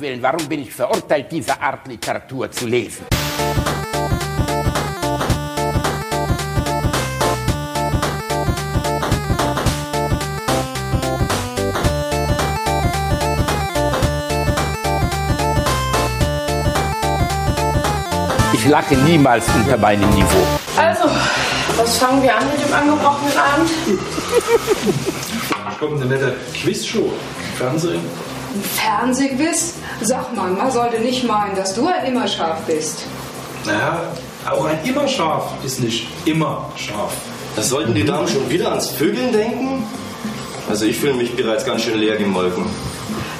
Willen, warum bin ich verurteilt, diese Art Literatur zu lesen? Ich lache niemals unter meinem Niveau. Also, was fangen wir an mit dem angebrochenen Abend? Kommt eine nette Quizshow Fernsehen. Ein Fernsehquiz? Sag mal, man sollte nicht meinen, dass du ein immer scharf bist. Naja, auch ein immer scharf ist nicht immer scharf. Das sollten die Damen schon wieder ans Vögeln denken? Also ich fühle mich bereits ganz schön leer gemolken.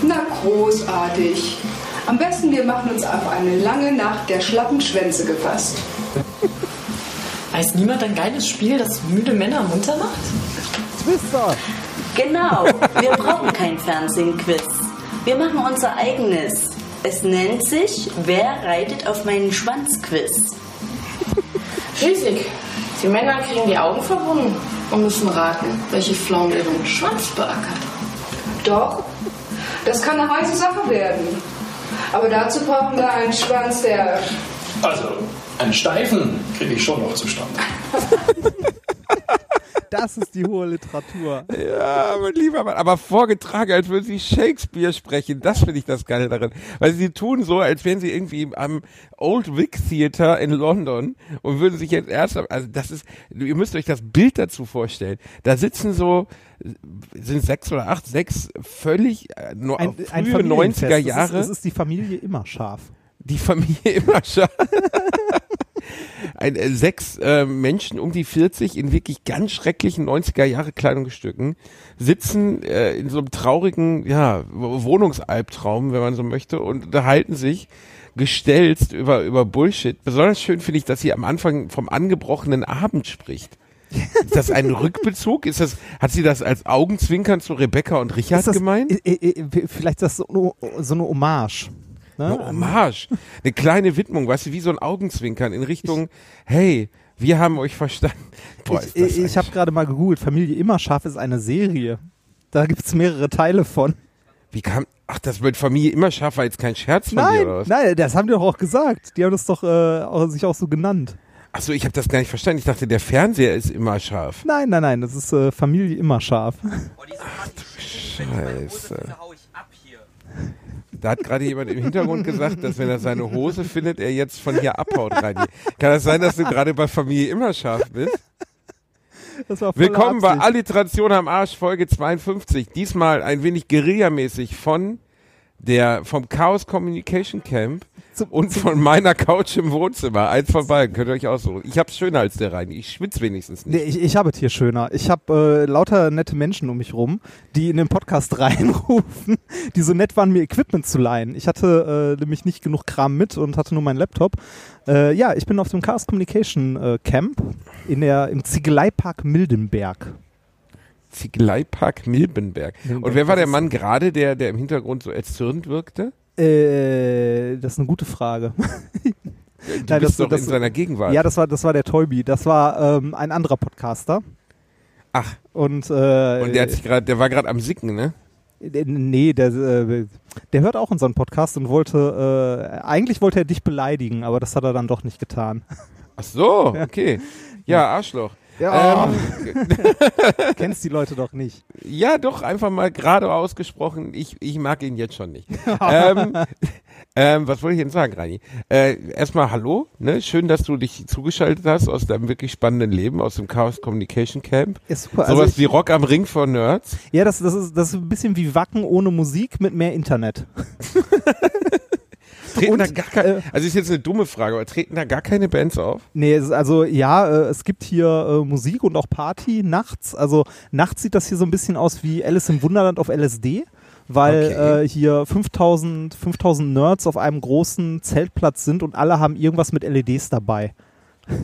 Na, großartig. Am besten, wir machen uns auf eine lange Nacht der schlappen Schwänze gefasst. Weiß niemand ein geiles Spiel, das müde Männer munter macht? Twister! Genau, wir brauchen kein Fernsehen-Quiz. Wir machen unser eigenes. Es nennt sich Wer reitet auf meinen Schwanz-Quiz. Schließlich, die Männer kriegen die Augen verbunden und müssen raten, welche Pflaume ihren Schwanz beackert. Doch, das kann eine heiße Sache werden. Aber dazu brauchen wir einen Schwanz, der. Also, einen steifen kriege ich schon noch zustande. Das ist die hohe Literatur. Ja, mein lieber Mann, aber vorgetragen, als würden sie Shakespeare sprechen. Das finde ich das Geile darin. Weil sie tun so, als wären sie irgendwie am Old Vic Theater in London und würden sich jetzt erst, also das ist, ihr müsst euch das Bild dazu vorstellen. Da sitzen so, sind sechs oder acht, sechs völlig äh, nur Ein, ein frühe Familienfest. 90er Jahre. Das ist, das ist die Familie immer scharf. die Familie immer scharf. Ein, äh, sechs äh, Menschen um die 40 in wirklich ganz schrecklichen 90er Jahre Kleidungsstücken sitzen äh, in so einem traurigen ja, Wohnungsalbtraum, wenn man so möchte, und unterhalten sich gestelzt über, über Bullshit. Besonders schön finde ich, dass sie am Anfang vom angebrochenen Abend spricht. Ist das ein Rückbezug? Ist das, hat sie das als Augenzwinkern zu Rebecca und Richard das, gemeint? vielleicht ist das so, so eine Hommage. Ne? Eine Hommage. Eine kleine Widmung, weißt du, wie so ein Augenzwinkern in Richtung, hey, wir haben euch verstanden. Boah, ist ich das ich, ich habe gerade mal gegoogelt. Familie immer scharf ist eine Serie. Da gibt es mehrere Teile von. Wie kam, ach, das mit Familie immer scharf war jetzt kein Scherz von dir Nein, oder was? nein, das haben die doch auch gesagt. Die haben das doch äh, auch, sich auch so genannt. Ach so, ich habe das gar nicht verstanden. Ich dachte, der Fernseher ist immer scharf. Nein, nein, nein, das ist äh, Familie immer scharf. Scheiße. Da hat gerade jemand im Hintergrund gesagt, dass wenn er seine Hose findet, er jetzt von hier abhaut rein. Kann das sein, dass du gerade bei Familie immer scharf bist? Willkommen bei Absicht. Alliteration am Arsch, Folge 52. Diesmal ein wenig guerillamäßig von der, vom Chaos Communication Camp und von meiner Couch im Wohnzimmer. Eins von beiden, könnt ihr euch aussuchen. Ich hab's schöner als der Reini. Ich schwitz wenigstens nicht. Nee, ich, ich habe es hier schöner. Ich habe äh, lauter nette Menschen um mich rum, die in den Podcast reinrufen, die so nett waren, mir Equipment zu leihen. Ich hatte äh, nämlich nicht genug Kram mit und hatte nur meinen Laptop. Äh, ja, ich bin auf dem Chaos Communication äh, Camp in der, im Ziegeleipark Mildenberg. Ziegeleipark Milbenberg. Milbenberg, Und wer war der Mann gerade, der, der im Hintergrund so erzürnt wirkte? Äh, das ist eine gute Frage. Du Nein, bist das- doch das- in seiner Gegenwart. Ja, das war, das war der Toybi. Das war ähm, ein anderer Podcaster. Ach, Und, äh, und der hat sich gerade, der war gerade am Sicken, ne? Äh, Nee, der, äh, der hört auch unseren Podcast und wollte, äh, eigentlich wollte er dich beleidigen, aber das hat er dann doch nicht getan. Ach so, okay. Ja, Arschloch. Ja, Ähm, kennst die Leute doch nicht. Ja, doch, einfach mal gerade ausgesprochen. Ich, ich mag ihn jetzt schon nicht. ähm, ähm, was wollte ich denn sagen, Rani? Äh, erstmal Hallo, ne? Schön, dass du dich zugeschaltet hast aus deinem wirklich spannenden Leben, aus dem Chaos Communication Camp. Ist super. Sowas Also wie Rock am Ring for Nerds. ja, das, das, ist, das ist ein bisschen wie Wacken ohne Musik mit mehr Internet. Treten Und, da gar keine, äh, also ist jetzt eine dumme Frage, aber treten da gar keine Bands auf? Nee, also ja, äh, es gibt hier äh, Musik und auch Party nachts. Also nachts sieht das hier so ein bisschen aus wie Alice im Wunderland auf LSD, weil Okay. äh, hier 5000, 5000 Nerds auf einem großen Zeltplatz sind und alle haben irgendwas mit LEDs dabei.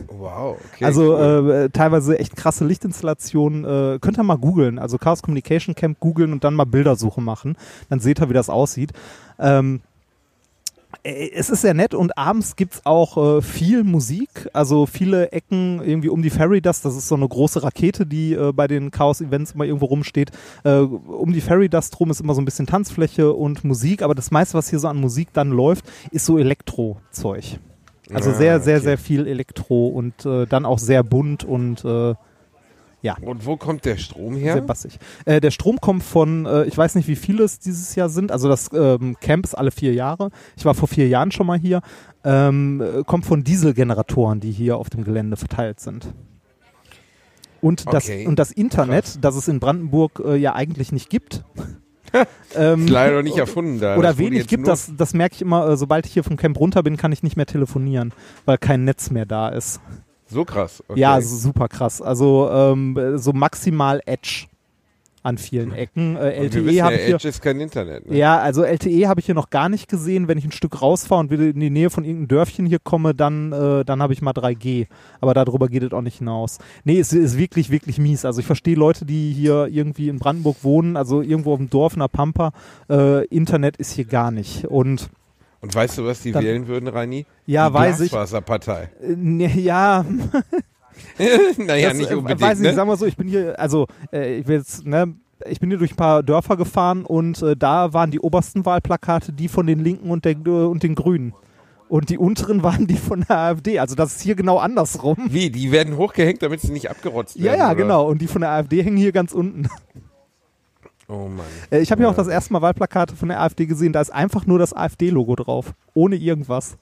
Wow, okay. also cool. äh, teilweise echt krasse Lichtinstallationen. Äh, könnt ihr mal googeln, also Chaos Communication Camp googeln und dann mal Bildersuche machen. Dann seht ihr, wie das aussieht. Ähm, Äh, Es ist sehr nett und abends gibt's auch äh, viel Musik, also viele Ecken irgendwie um die Ferry Dust. Das ist so eine große Rakete, die äh, bei den Chaos-Events immer irgendwo rumsteht. Äh, um die Ferry Dust rum ist immer so ein bisschen Tanzfläche und Musik, aber das meiste, was hier so an Musik dann läuft, ist so Elektro-Zeug. Also Ah, sehr, sehr, okay. sehr viel Elektro und äh, dann auch sehr bunt und äh, Und wo kommt der Strom her? sehr bassig. Äh, der Strom kommt von, äh, ich weiß nicht, wie viele es dieses Jahr sind. Also das ähm, Camp ist alle vier Jahre. Ich war vor vier Jahren schon mal hier. Ähm, äh, kommt von Dieselgeneratoren, die hier auf dem Gelände verteilt sind. Und das, Okay. und das Internet, das es in Brandenburg äh, ja eigentlich nicht gibt. ähm, leider nicht erfunden da. oder wenig gibt, das, das merke ich immer, äh, sobald ich hier vom Camp runter bin, kann ich nicht mehr telefonieren, weil kein Netz mehr da ist. So krass. Okay. Ja, so super krass. Also ähm, so maximal Edge an vielen Ecken. Äh, LTE wissen ja, habe ich hier. Edge ist kein Internet. Ne? Ja, also LTE habe ich hier noch gar nicht gesehen. Wenn ich ein Stück rausfahre und wieder in die Nähe von irgendeinem Dörfchen hier komme, dann, äh, dann habe ich mal 3G. Aber darüber geht es auch nicht hinaus. Nee, es ist wirklich, wirklich mies. Also ich verstehe Leute, die hier irgendwie in Brandenburg wohnen, also irgendwo auf dem Dorf in der Pampa. Äh, Internet ist hier gar nicht. Und Und weißt du, was die Dann- wählen würden, Reini? ja, die weiß ich. Glasfaserpartei. Äh, ja, naja, das, nicht äh, unbedingt. Weiß nicht, ne? sagen wir so, ich bin hier, also äh, ich will jetzt, ne, ich bin hier durch ein paar Dörfer gefahren und äh, da waren die obersten Wahlplakate die von den Linken und, der, und den Grünen. Und die unteren waren die von der AfD. Also das ist hier genau andersrum. Wie? Die werden hochgehängt, damit sie nicht abgerotzt Ja, werden? ja, oder? genau. Und die von der AfD hängen hier ganz unten. Oh Mann. Äh, ich habe ja auch das erste Mal Wahlplakate von der AfD gesehen. Da ist einfach nur das AfD-Logo drauf. Ohne irgendwas.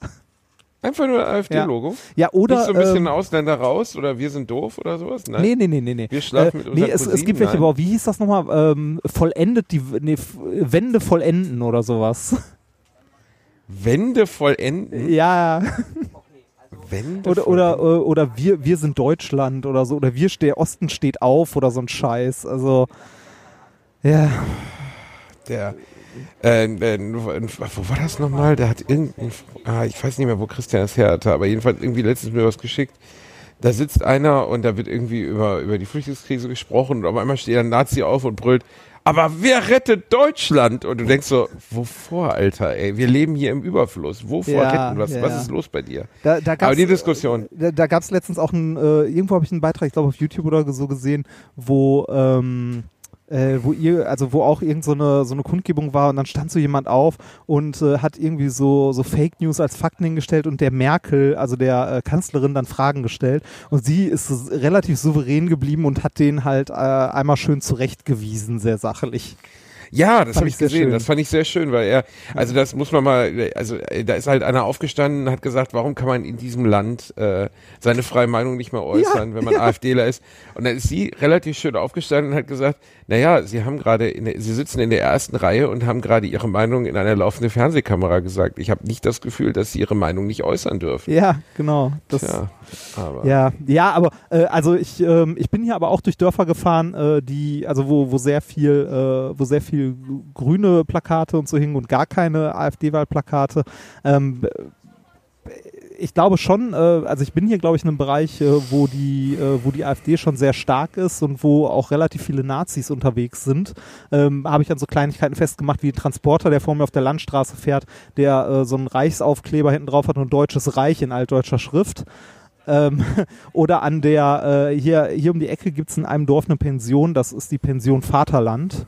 Einfach nur AfD-Logo? Ja, oder. Nicht so ein bisschen ähm, Ausländer raus oder wir sind doof oder sowas? Nein. Nee, nee, nee, nee, nee. Wir schlafen mit nee, unseren es, es Cousinen, gibt welche, aber wie hieß das nochmal? Ähm, vollendet die, nee, Wände vollenden oder sowas. Wände vollenden? Ja, Wände oder, oder, äh, vollenden? oder wir, wir sind Deutschland oder so. Oder wir, der Osten steht auf oder so ein Scheiß. Also, ja. Der, äh, äh, wo war das nochmal? Der hat irgendein, ah, ich weiß nicht mehr, wo Christian das her hatte, aber jedenfalls irgendwie letztens mir was geschickt. Da sitzt einer und da wird irgendwie über, über die Flüchtlingskrise gesprochen und auf einmal steht ein Nazi auf und brüllt, aber wer rettet Deutschland? Und du denkst so, wovor, Alter, ey? Wir leben hier im Überfluss. Wovor Ja, retten? Was, ja, was ja. ist los bei dir? Da, da Aber die Diskussion. Da, da gab es letztens auch ein, äh, irgendwo habe ich einen Beitrag, ich glaube auf YouTube oder so gesehen, wo, ähm, äh, wo ihr, also wo auch irgend so eine, so eine Kundgebung war und dann stand so jemand auf und äh, hat irgendwie so, so Fake News als Fakten hingestellt und der Merkel, also der äh, Kanzlerin, dann Fragen gestellt und sie ist relativ souverän geblieben und hat den halt äh, einmal schön zurechtgewiesen, sehr sachlich. Ja, das habe ich gesehen. schön. Das fand ich sehr schön, weil er, also das muss man mal, also äh, da ist halt einer aufgestanden und hat gesagt, warum kann man in diesem Land äh, seine freie Meinung nicht mehr äußern, wenn man AfDler ist. Und dann ist sie relativ schön aufgestanden und hat gesagt, naja, sie haben gerade, sie sitzen in der ersten Reihe und haben gerade ihre Meinung in einer laufenden Fernsehkamera gesagt. Ich habe nicht das Gefühl, dass sie ihre Meinung nicht äußern dürfen. Ja, genau. Das, Tja, aber Ja, ja, aber äh, also ich ähm, ich bin hier aber auch durch Dörfer gefahren, äh, die also wo wo sehr viel äh, wo sehr viel grüne Plakate und so hingen und gar keine AfD-Wahlplakate. Ähm, ich glaube schon, äh, also ich bin hier, glaube ich, in einem Bereich, äh, wo die, äh, wo die AfD schon sehr stark ist und wo auch relativ viele Nazis unterwegs sind. Ähm, Habe ich an so Kleinigkeiten festgemacht, wie ein Transporter, der vor mir auf der Landstraße fährt, der äh, so einen Reichsaufkleber hinten drauf hat und Deutsches Reich in altdeutscher Schrift. Ähm, oder an der, äh, hier, hier um die Ecke gibt es in einem Dorf eine Pension, das ist die Pension Vaterland.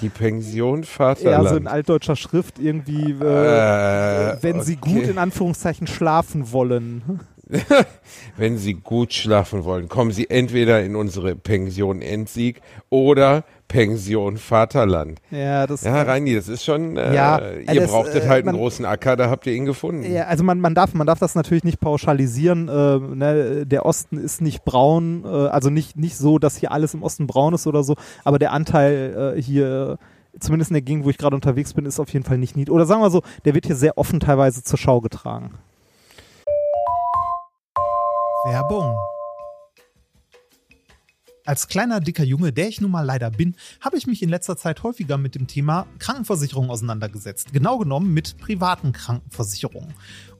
die Pension Ja, Vaterland. so in altdeutscher Schrift irgendwie, äh, äh, wenn sie okay. gut in Anführungszeichen schlafen wollen. Wenn Sie gut schlafen wollen, kommen Sie entweder in unsere Pension Endsieg oder Pension Vaterland. Ja, das Ja, Reini, das ist schon, äh, Ja, ihr es, brauchtet äh, halt einen man- großen Acker, da habt ihr ihn gefunden. Ja, also man, man, darf, man darf das natürlich nicht pauschalisieren. Äh, ne? Der Osten ist nicht braun, äh, also nicht, nicht so, dass hier alles im Osten braun ist oder so, aber der Anteil äh, hier, zumindest in der Gegend, wo ich gerade unterwegs bin, ist auf jeden Fall nicht niedrig. Oder sagen wir so, der wird hier sehr offen teilweise zur Schau getragen. Werbung. Als kleiner, dicker Junge, der ich nun mal leider bin, habe ich mich in letzter Zeit häufiger mit dem Thema Krankenversicherung auseinandergesetzt. Genau genommen mit privaten Krankenversicherungen.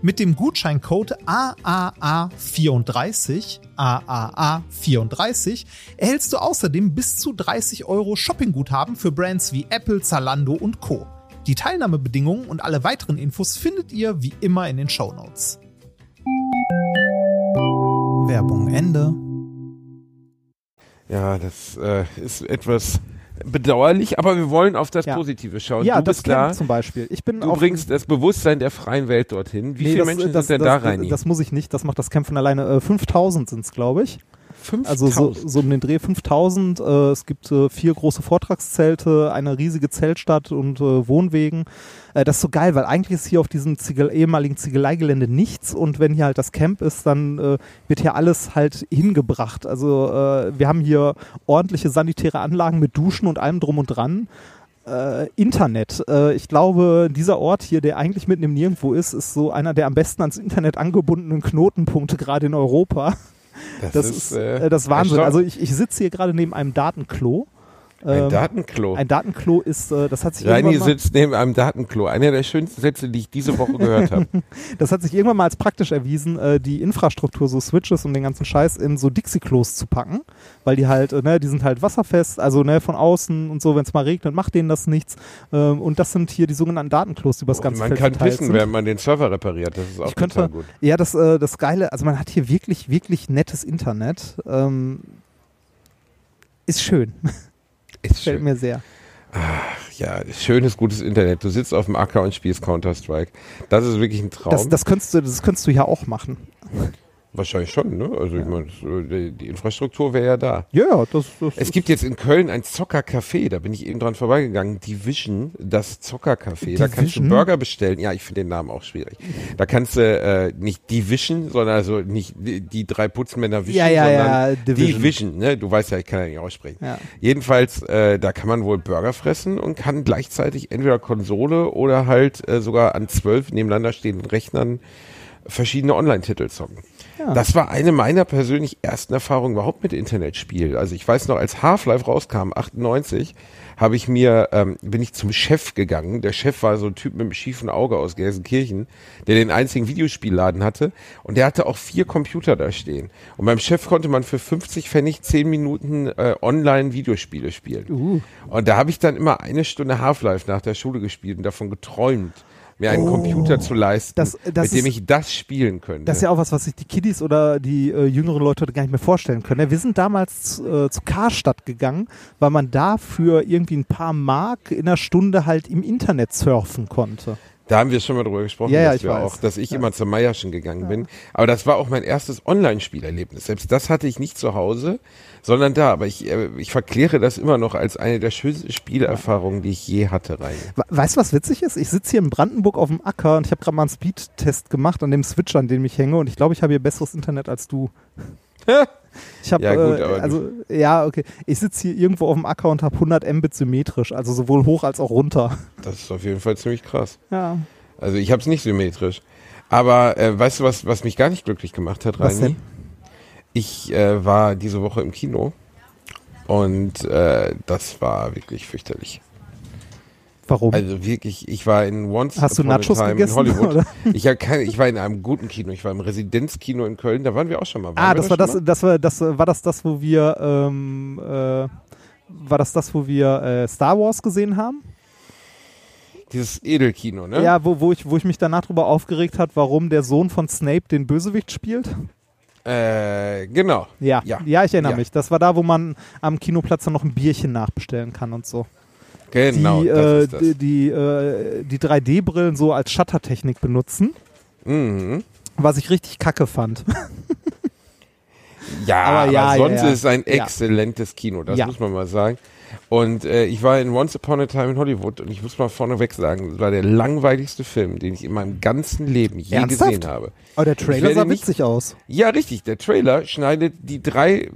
Mit dem Gutscheincode AAA34, AAA34, erhältst du außerdem bis zu 30 Euro Shoppingguthaben für Brands wie Apple, Zalando und Co. Die Teilnahmebedingungen und alle weiteren Infos findet ihr wie immer in den Shownotes. Werbung Ende. Ja, das äh, ist etwas bedauerlich, aber wir wollen auf das Ja. Positive schauen. Ja, du das bist da. zum Beispiel. Ich bin Du bringst das Bewusstsein der freien Welt dorthin. Wie Nee, viele das, Menschen das, sind denn da rein? Das muss ich nicht, das macht das von alleine. Äh, 5000 sind es, glaube ich. 5000? Also so, so um den Dreh 5000. Äh, es gibt äh, vier große Vortragszelte, eine riesige Zeltstadt und äh, Wohnwegen. Äh, das ist so geil, weil eigentlich ist hier auf diesem Ziegel ehemaligen Ziegeleigelände nichts und wenn hier halt das Camp ist, dann äh, wird hier alles halt hingebracht. Also äh, wir haben hier ordentliche sanitäre Anlagen mit Duschen und allem drum und dran. Internet. Ich glaube, dieser Ort hier, der eigentlich mitten im Nirgendwo ist, ist so einer der am besten ans Internet angebundenen Knotenpunkte gerade in Europa. Das Das, ist, äh, äh, das Wahnsinn. Also ich, ich sitze hier gerade neben einem Datenklo. Ein Ähm, Datenklo. Ein Datenklo ist, äh, das hat sich Reini irgendwann mal, sitzt neben einem Datenklo. Einer der schönsten Sätze, die ich diese Woche gehört habe. das hat sich irgendwann mal als praktisch erwiesen, äh, die Infrastruktur, so Switches und den ganzen Scheiß in so Dixie-Klos zu packen, weil die halt, äh, ne, die sind halt wasserfest, also ne, von außen und so, wenn es mal regnet, macht denen das nichts. Ähm, und das sind hier die sogenannten Datenklos, die übers ganze Man Feld kann wissen, sind. während man den Server repariert. Das ist auch ich könnte, total gut. ja, das, äh, das Geile, also man hat hier wirklich, wirklich nettes Internet. Ähm, ist schön. Ist Fällt schön. mir sehr. Ja, schönes, gutes Internet. Du sitzt auf dem Acker und spielst Counter-Strike. Das ist wirklich ein Traum. Das, das, könntest du, das könntest du ja auch machen. Wahrscheinlich schon, ne? Also ich meine, äh, die, die Infrastruktur wäre ja da. Ja, ja, das, das Es gibt jetzt in Köln ein Zockercafé, da bin ich eben dran vorbeigegangen. Division, das Zockercafé. Da kannst du? Burger bestellen. Ja, ich finde den Namen auch schwierig. Da kannst du äh, nicht Division, sondern also nicht die, die drei Putzmänner Vision, Ja, ja, sondern ja, Division. Division. Ne? Du weißt ja, ich kann ja nicht aussprechen. Ja. Jedenfalls, äh, da kann man wohl Burger fressen und kann gleichzeitig entweder Konsole oder halt äh, sogar an zwölf nebeneinander stehenden Rechnern verschiedene Online-Titel zocken. Ja. Das war eine meiner persönlich ersten Erfahrungen überhaupt mit Internetspiel. Also ich weiß noch, als Half-Life rauskam, 98, habe ich mir, ähm, bin ich zum Chef gegangen. Der Chef war so ein Typ mit einem schiefen Auge aus Gelsenkirchen, der den einzigen Videospielladen hatte. Und der hatte auch vier Computer da stehen. Und beim Chef konnte man für 50 Pfennig 10 Minuten äh, online Videospiele spielen. Uh. Und da habe ich dann immer eine Stunde Half-Life nach der Schule gespielt und davon geträumt, mir einen Oh. Computer zu leisten, Das- das mit dem ist- ich das spielen könnte. Das ist ja auch was, was sich die Kiddies oder die äh, jüngeren Leute heute gar nicht mehr vorstellen können. ne? Wir sind damals äh, zu Karstadt gegangen, weil man dafür irgendwie ein paar Mark in einer Stunde halt im Internet surfen konnte. Da haben wir schon mal drüber gesprochen, Ja, ja, dass, ich auch, dass ich Ja. immer zur Meierschen gegangen bin. Aber das war auch mein erstes Online-Spielerlebnis. Selbst das hatte ich nicht zu Hause, sondern da. Aber ich, äh, ich verkläre das immer noch als eine der schönsten Spielerfahrungen, die ich je hatte, rein. We- Weißt du, was witzig ist? Ich sitze hier in Brandenburg auf dem Acker und ich habe gerade mal einen Speedtest gemacht an dem Switch, an dem ich hänge und ich glaube, ich habe hier besseres Internet als du. Ich habe Ja, gut, äh, also ja, okay. Ich sitze hier irgendwo auf dem Acker und habe 100 Mbit symmetrisch, also sowohl hoch als auch runter. Das ist auf jeden Fall ziemlich krass. Ja. Also ich habe es nicht symmetrisch. Aber äh, weißt du, was, was mich gar nicht glücklich gemacht hat, Was Reini? denn? Ich äh, war diese Woche im Kino und äh, das war wirklich fürchterlich. Warum? Also wirklich, ich war in Once Hast du Nachos Time gegessen, in Hollywood. oder? Ich, keine, ich war in einem guten Kino, ich war im Residenzkino in Köln, da waren wir auch schon mal. Waren Ah, das da war das, mal? das war das war das das, wo wir ähm, äh, war das das, wo wir äh, Star Wars gesehen haben? Dieses Edelkino, ne? Ja, wo, wo ich wo ich mich danach drüber aufgeregt hat, warum der Sohn von Snape den Bösewicht spielt. Äh, genau. Ja, Ja. ja, ich erinnere Ja. mich. Das war da, wo man am Kinoplatz dann noch ein Bierchen nachbestellen kann und so. Genau, die, äh, ist die, die, äh, die 3D-Brillen so als Shuttertechnik benutzen, Mhm. was ich richtig kacke fand. Ja, Aber aber, ja, ja, sonst ja. ist es ein Ja. exzellentes Kino, das Ja. muss man mal sagen. Und äh, ich war in Once Upon a Time in Hollywood und ich muss mal vorneweg sagen, das war der langweiligste Film, den ich in meinem ganzen Leben je Ernsthaft? gesehen habe. Aber der Trailer sah nicht- witzig aus. Ja, richtig. Der Trailer schneidet die drei,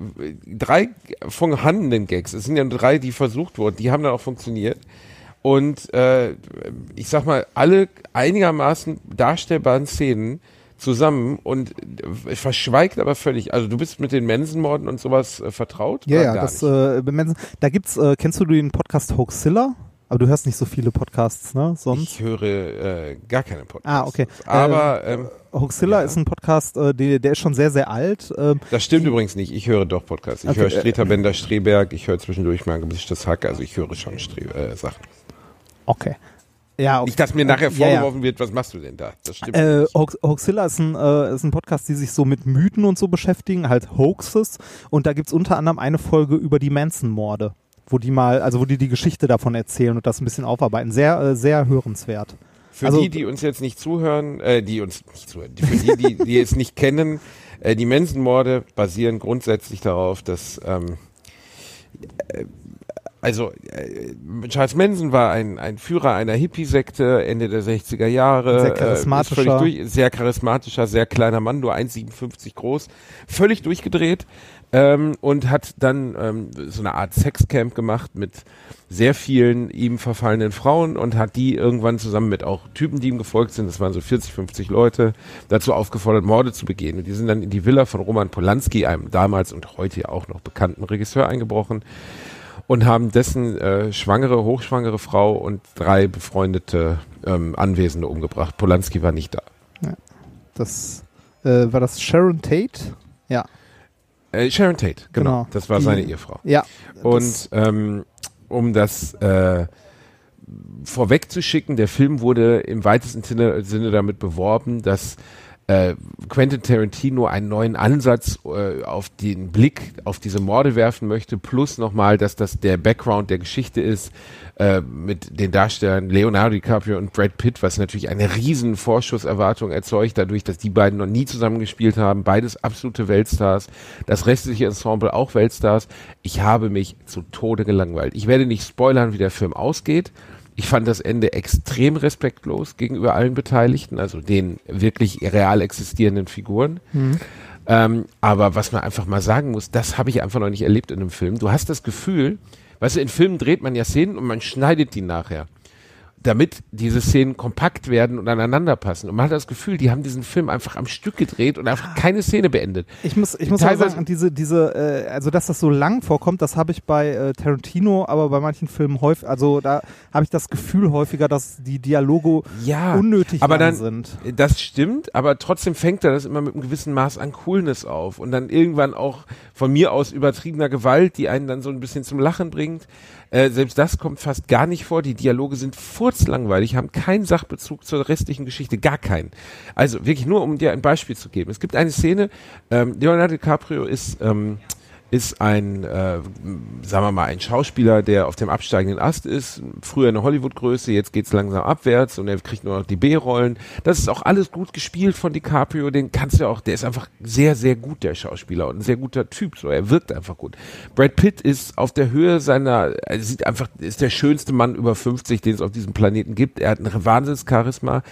drei vorhandenen Gags, es sind ja drei, die versucht wurden, die haben dann auch funktioniert. Und äh, ich sag mal, alle einigermaßen darstellbaren Szenen zusammen und verschweigt aber völlig. Also du bist mit den Mensenmorden und sowas äh, vertraut? Ja, ja, das, äh, bemensen- da gibt's, äh, kennst du den Podcast Hoaxilla? Aber du hörst nicht so viele Podcasts, ne? Sonst? Ich höre äh, gar keine Podcasts. Ah, okay. Aber ähm, Hoaxilla ist ein Podcast, äh, der, der ist schon sehr, sehr alt. Ähm, das stimmt übrigens nicht. Ich höre doch Podcasts. Ich Okay, höre äh, Streter Bender Streberg, ich höre zwischendurch mal ein gemischtes Hack, also ich höre schon Stre äh, Sachen. okay. Ja, okay. Nicht, dass mir nachher Ja, ja. vorgeworfen wird, was machst du denn da? Das stimmt Äh. Hoax, Hoaxilla ist ein, äh, ist ein Podcast, die sich so mit Mythen und so beschäftigen, halt Hoaxes. Und da gibt's unter anderem eine Folge über die Manson-Morde, wo die mal, also wo die die Geschichte davon erzählen und das ein bisschen aufarbeiten. Sehr, äh, sehr hörenswert. Für also- die, die uns jetzt nicht zuhören, äh, die uns nicht zuhören, die, für die, die, die es nicht kennen, äh, die Mensenmorde basieren grundsätzlich darauf, dass ähm, äh, also äh, Charles Manson war ein, ein Führer einer Hippie-Sekte Ende der 60er Jahre. Sehr äh, charismatischer. völlig durch, sehr charismatischer, sehr kleiner Mann, nur 1,57 groß, völlig durchgedreht ähm, und hat dann ähm, so eine Art Sexcamp gemacht mit sehr vielen ihm verfallenen Frauen und hat die irgendwann zusammen mit auch Typen, die ihm gefolgt sind, das waren so 40, 50 Leute, dazu aufgefordert, Morde zu begehen. Und die sind dann in die Villa von Roman Polanski, einem damals und heute ja auch noch bekannten Regisseur, eingebrochen und haben dessen äh, schwangere, hochschwangere Frau und drei befreundete ähm, Anwesende umgebracht. Polanski war nicht da. Das, äh, war das Sharon Tate? Ja. Äh, Sharon Tate, genau. Genau. Das war Die- seine Ehefrau. Ja. Und ähm, um das äh, vorwegzuschicken, der Film wurde im weitesten Sinne, Sinne damit beworben, dass äh, Quentin Tarantino einen neuen Ansatz äh, auf den Blick auf diese Morde werfen möchte, plus nochmal, dass das der Background der Geschichte ist äh, mit den Darstellern Leonardo DiCaprio und Brad Pitt, was natürlich eine riesen Vorschusserwartung erzeugt, dadurch, dass die beiden noch nie zusammengespielt haben, beides absolute Weltstars, das restliche Ensemble auch Weltstars. Ich habe mich zu Tode gelangweilt. Ich werde nicht spoilern, wie der Film ausgeht. Ich fand das Ende extrem respektlos gegenüber allen Beteiligten, also den wirklich real existierenden Figuren. Ähm, aber was man einfach mal sagen muss, das habe ich einfach noch nicht erlebt in einem Film. Du hast das Gefühl, weißt du, in Filmen dreht man ja Szenen und man schneidet die nachher, damit diese Szenen kompakt werden und aneinander passen. Und man hat das Gefühl, die haben diesen Film einfach am Stück gedreht und einfach keine Szene beendet. Ich muss, ich muss Teilweise- sagen, diese, diese, äh, also dass das so lang vorkommt, das habe ich bei äh, Tarantino, aber bei manchen Filmen häufig, also da habe ich das Gefühl häufiger, dass die Dialoge ja, unnötig aber lang dann, sind. Das stimmt, aber trotzdem fängt er das immer mit einem gewissen Maß an Coolness auf und dann irgendwann auch von mir aus übertriebener Gewalt, die einen dann so ein bisschen zum Lachen bringt. Äh, selbst das kommt fast gar nicht vor. Die Dialoge sind furzlangweilig, haben keinen Sachbezug zur restlichen Geschichte, gar keinen. Also wirklich nur, um dir ein Beispiel zu geben. Es gibt eine Szene, ähm, Leonardo DiCaprio ist ähm, ist ein, äh, sagen wir mal, ein Schauspieler, der auf dem absteigenden Ast ist, früher eine Hollywood-Größe, jetzt geht's langsam abwärts und er kriegt nur noch die B-Rollen. Das ist auch alles gut gespielt von DiCaprio, den kannst du auch, der ist einfach sehr, sehr gut, der Schauspieler und ein sehr guter Typ, so, er wirkt einfach gut. Brad Pitt ist auf der Höhe seiner, er sieht einfach, ist der schönste Mann über 50, den es auf diesem Planeten gibt, er hat ein Wahnsinnscharisma,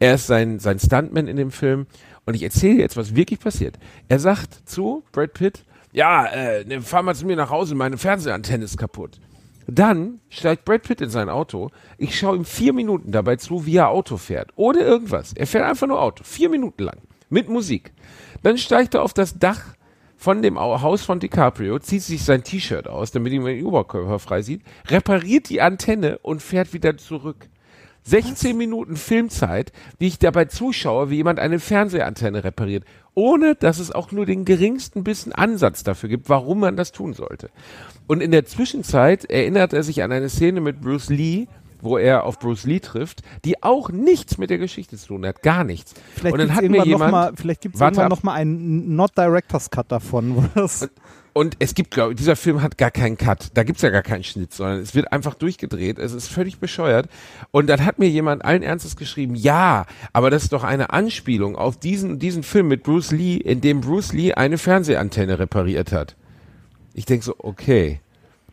er ist sein, sein Stuntman in dem Film und ich erzähle jetzt, was wirklich passiert. Er sagt zu Brad Pitt, ja, äh, ne, fahr mal zu mir nach Hause, meine Fernsehantenne ist kaputt. Dann steigt Brad Pitt in sein Auto. Ich schaue ihm vier Minuten dabei zu, wie er Auto fährt. Ohne irgendwas. Er fährt einfach nur Auto. Vier Minuten lang. Mit Musik. Dann steigt er auf das Dach von dem Au- Haus von DiCaprio, zieht sich sein T-Shirt aus, damit ihm den Oberkörper frei sieht, repariert die Antenne und fährt wieder zurück. 16 Minuten Filmzeit, wie ich dabei zuschaue, wie jemand eine Fernsehantenne repariert, ohne dass es auch nur den geringsten bisschen Ansatz dafür gibt, warum man das tun sollte. Und in der Zwischenzeit erinnert er sich an eine Szene mit Bruce Lee, wo er auf Bruce Lee trifft, die auch nichts mit der Geschichte zu tun hat, gar nichts. Vielleicht und dann hat mir jemand, mal, vielleicht gibt's Warte irgendwann ab. noch mal einen Not Directors Cut davon. Wo das Und es gibt, glaube ich, dieser Film hat gar keinen Cut. Da gibt's ja gar keinen Schnitt, sondern es wird einfach durchgedreht. Es ist völlig bescheuert. Und dann hat mir jemand allen Ernstes geschrieben, ja, aber das ist doch eine Anspielung auf diesen, diesen Film mit Bruce Lee, in dem Bruce Lee eine Fernsehantenne repariert hat. Ich denk so, okay.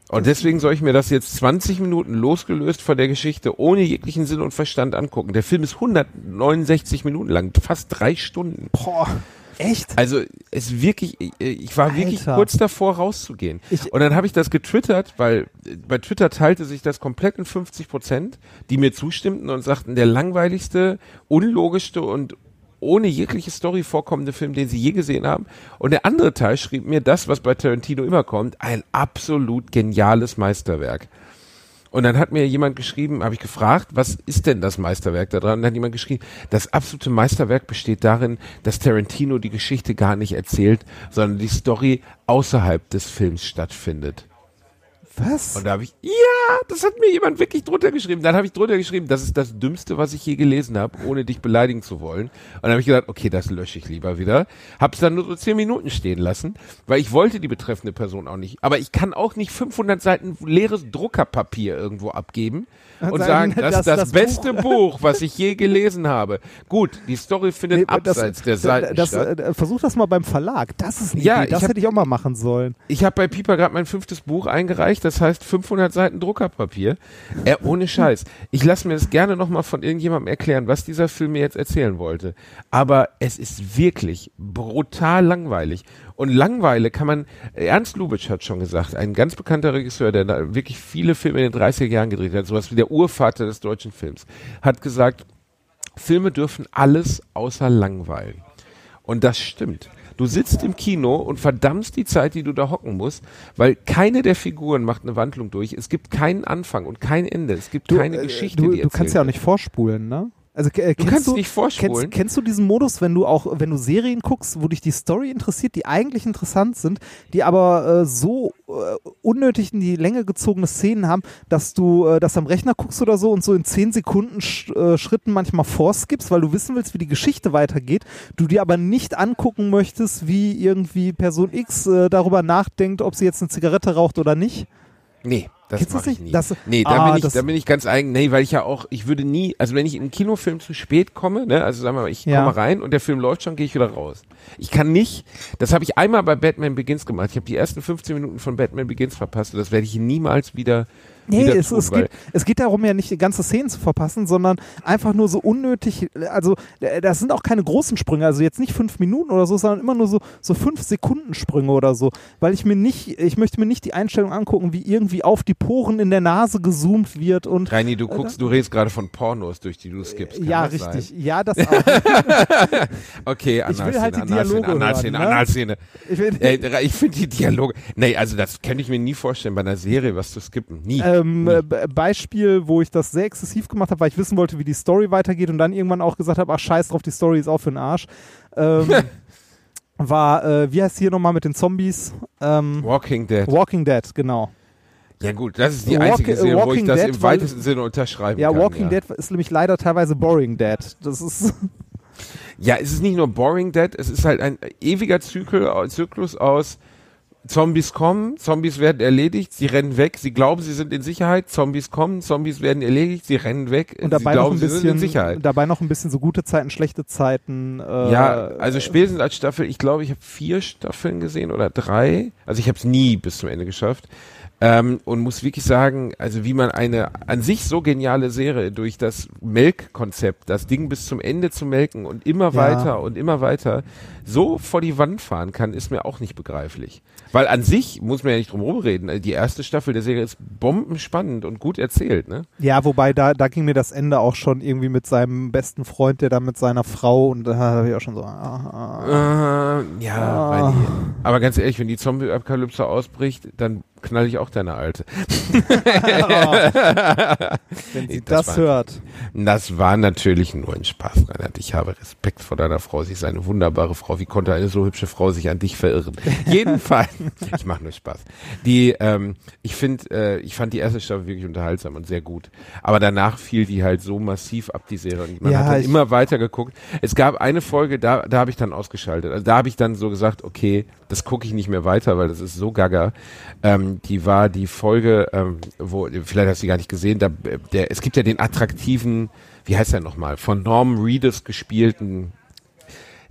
Und deswegen soll ich mir das jetzt 20 Minuten losgelöst von der Geschichte ohne jeglichen Sinn und Verstand angucken. Der Film ist 169 Minuten lang, fast drei Stunden. Boah, echt? Also es wirklich, ich- war wirklich Alter. kurz davor rauszugehen. Ich- und dann habe ich das getwittert, weil bei Twitter teilte sich das komplett in 50 Prozent, die mir zustimmten und sagten, der langweiligste, unlogischste und ohne jegliche Story vorkommende Film, den sie je gesehen haben. Und der andere Teil schrieb mir das, was bei Tarantino immer kommt, ein absolut geniales Meisterwerk. Und dann hat mir jemand geschrieben, habe ich gefragt, was ist denn das Meisterwerk da dran? Und dann hat jemand geschrieben, das absolute Meisterwerk besteht darin, dass Tarantino die Geschichte gar nicht erzählt, sondern die Story außerhalb des Films stattfindet. Was? Und da habe ich, ja, das hat mir jemand wirklich drunter geschrieben. Dann habe ich drunter geschrieben, das ist das Dümmste, was ich je gelesen habe, ohne dich beleidigen zu wollen. Und dann habe ich gedacht, okay, das lösche ich lieber wieder. Hab's dann nur so zehn Minuten stehen lassen, weil ich wollte die betreffende Person auch nicht. Aber ich kann auch nicht 500 Seiten leeres Druckerpapier irgendwo abgeben und Und sagen, sagen, das ist das- das, das beste Buch. was ich je gelesen habe. Gut, die Story findet Nee, abseits der Seiten das, statt. äh, Versuch das mal beim Verlag. Das ist eine Ja, Idee. Das hab- hätte ich auch mal machen sollen. Ich habe bei Piper gerade mein fünftes Buch eingereicht, das heißt 500 Seiten Druckerpapier. Äh, ohne Scheiß. Ich lasse mir das gerne nochmal von irgendjemandem erklären, was dieser Film mir jetzt erzählen wollte. Aber es ist wirklich brutal langweilig. Und Langweile kann man, Ernst Lubitsch hat schon gesagt, ein ganz bekannter Regisseur, der wirklich viele Filme in den 30er Jahren gedreht hat, sowas wie der Urvater des deutschen Films, hat gesagt, Filme dürfen alles außer langweilen. Und das stimmt. Du sitzt im Kino und verdammst die Zeit, die du da hocken musst, weil keine der Figuren macht eine Wandlung durch. Es gibt keinen Anfang und kein Ende. Es gibt keine äh, Geschichte, du, die du kannst ja auch nicht vorspulen, ne? Also, äh, kennst kannst du, nicht vorspulen. Kennst, kennst du diesen Modus, wenn du auch, wenn du Serien guckst, wo dich die Story interessiert, die eigentlich interessant sind, die aber äh, so äh, unnötig in die Länge gezogene Szenen haben, dass du äh, das am Rechner guckst oder so und so in 10 Sekunden Sch äh, Schritten manchmal vorskippst, weil du wissen willst, wie die Geschichte weitergeht, du dir aber nicht angucken möchtest, wie irgendwie Person X äh, darüber nachdenkt, ob sie jetzt eine Zigarette raucht oder nicht? Nee, das Kennst du nicht? nie. Das- nee, da, Ah, bin ich, da bin ich ganz eigen. Nee, weil ich ja auch, ich würde nie, also wenn ich in einen Kinofilm zu spät komme, ne, also sagen wir mal, ich Ja. komme rein und der Film läuft schon, gehe ich wieder raus. Ich kann nicht, das habe ich einmal bei Batman Begins gemacht. Ich habe die ersten 15 Minuten von Batman Begins verpasst und das werde ich niemals wieder, Nee, es, tun, es, geht, es geht darum, ja nicht die ganze Szenen zu verpassen, sondern einfach nur so unnötig, also äh, das sind auch keine großen Sprünge, also jetzt nicht fünf Minuten oder so, sondern immer nur so, so fünf Sekunden Sprünge oder so, weil ich mir nicht, ich möchte mir nicht die Einstellung angucken, wie irgendwie auf die Poren in der Nase gezoomt wird und Reini, du guckst, du redest gerade von Pornos, durch die du skippst. Kann ja, das sein? richtig, ja, das auch. Okay, Ich will Analszene, halt die Analszene, Dialoge Analszene, hören, ne? Analszene. Ich Äh, ich finde die Dialoge, nee, also das könnte ich mir nie vorstellen, bei einer Serie was zu skippen. Nie. Ähm, nie. äh, Beispiel, wo ich das sehr exzessiv gemacht habe, weil ich wissen wollte, wie die Story weitergeht und dann irgendwann auch gesagt habe, ach scheiß drauf, die Story ist auch für den Arsch. Ähm, war, äh, wie heißt hier nochmal mit den Zombies? Ähm, Walking Dead. Walking Dead, genau. Ja gut, das ist die einzige Serie, wo ich Walking das Dead, im weitesten Sinne unterschreiben Ja, kann. Walking ja. Dead ist nämlich leider teilweise Boring Dead. Das ist, Ja, es ist nicht nur Boring Dead, es ist halt ein ewiger Zyklus aus Zombies kommen, Zombies werden erledigt, sie rennen weg, sie glauben, sie sind in Sicherheit, Zombies kommen, Zombies werden erledigt, sie rennen weg, und sie dabei noch glauben, ein sie sind in bisschen, Sicherheit. dabei noch ein bisschen so gute Zeiten, schlechte Zeiten. Äh, Ja, also spätestens als Staffel, ich glaube, ich habe vier Staffeln gesehen oder drei. Also ich habe es nie bis zum Ende geschafft. Ähm, und muss wirklich sagen, also wie man eine an sich so geniale Serie durch das Melkkonzept, das Ding bis zum Ende zu melken und immer Ja. weiter und immer weiter so vor die Wand fahren kann, ist mir auch nicht begreiflich. Weil an sich muss man ja nicht drum rumreden. Die erste Staffel der Serie ist bombenspannend und gut erzählt, ne? Ja, wobei da, da ging mir das Ende auch schon irgendwie mit seinem besten Freund, der da mit seiner Frau und da habe ich auch schon so. Ah, ah. Äh, ja, Ah. Aber ganz ehrlich, wenn die Zombie-Apokalypse ausbricht, dann knall ich auch deine Alte. Wenn sie Das das, war- hört. Das war natürlich nur ein Spaß, Reinhard. Ich habe Respekt vor deiner Frau. Sie ist eine wunderbare Frau. Wie konnte eine so hübsche Frau sich an dich verirren? Jedenfalls, ich mache nur Spaß. Die, ähm, ich finde, äh, ich fand die erste Staffel wirklich unterhaltsam und sehr gut. Aber danach fiel die halt so massiv ab, die Serie. Und man Ja, hat immer weiter geguckt. Es gab eine Folge, da, da habe ich dann ausgeschaltet. Also da habe ich dann so gesagt, okay, das gucke ich nicht mehr weiter, weil das ist so gaga. Ähm, die war die Folge, ähm, wo, vielleicht hast du die gar nicht gesehen, da, der, es gibt ja den attraktiven, wie heißt der nochmal, von Norm Reedus gespielten,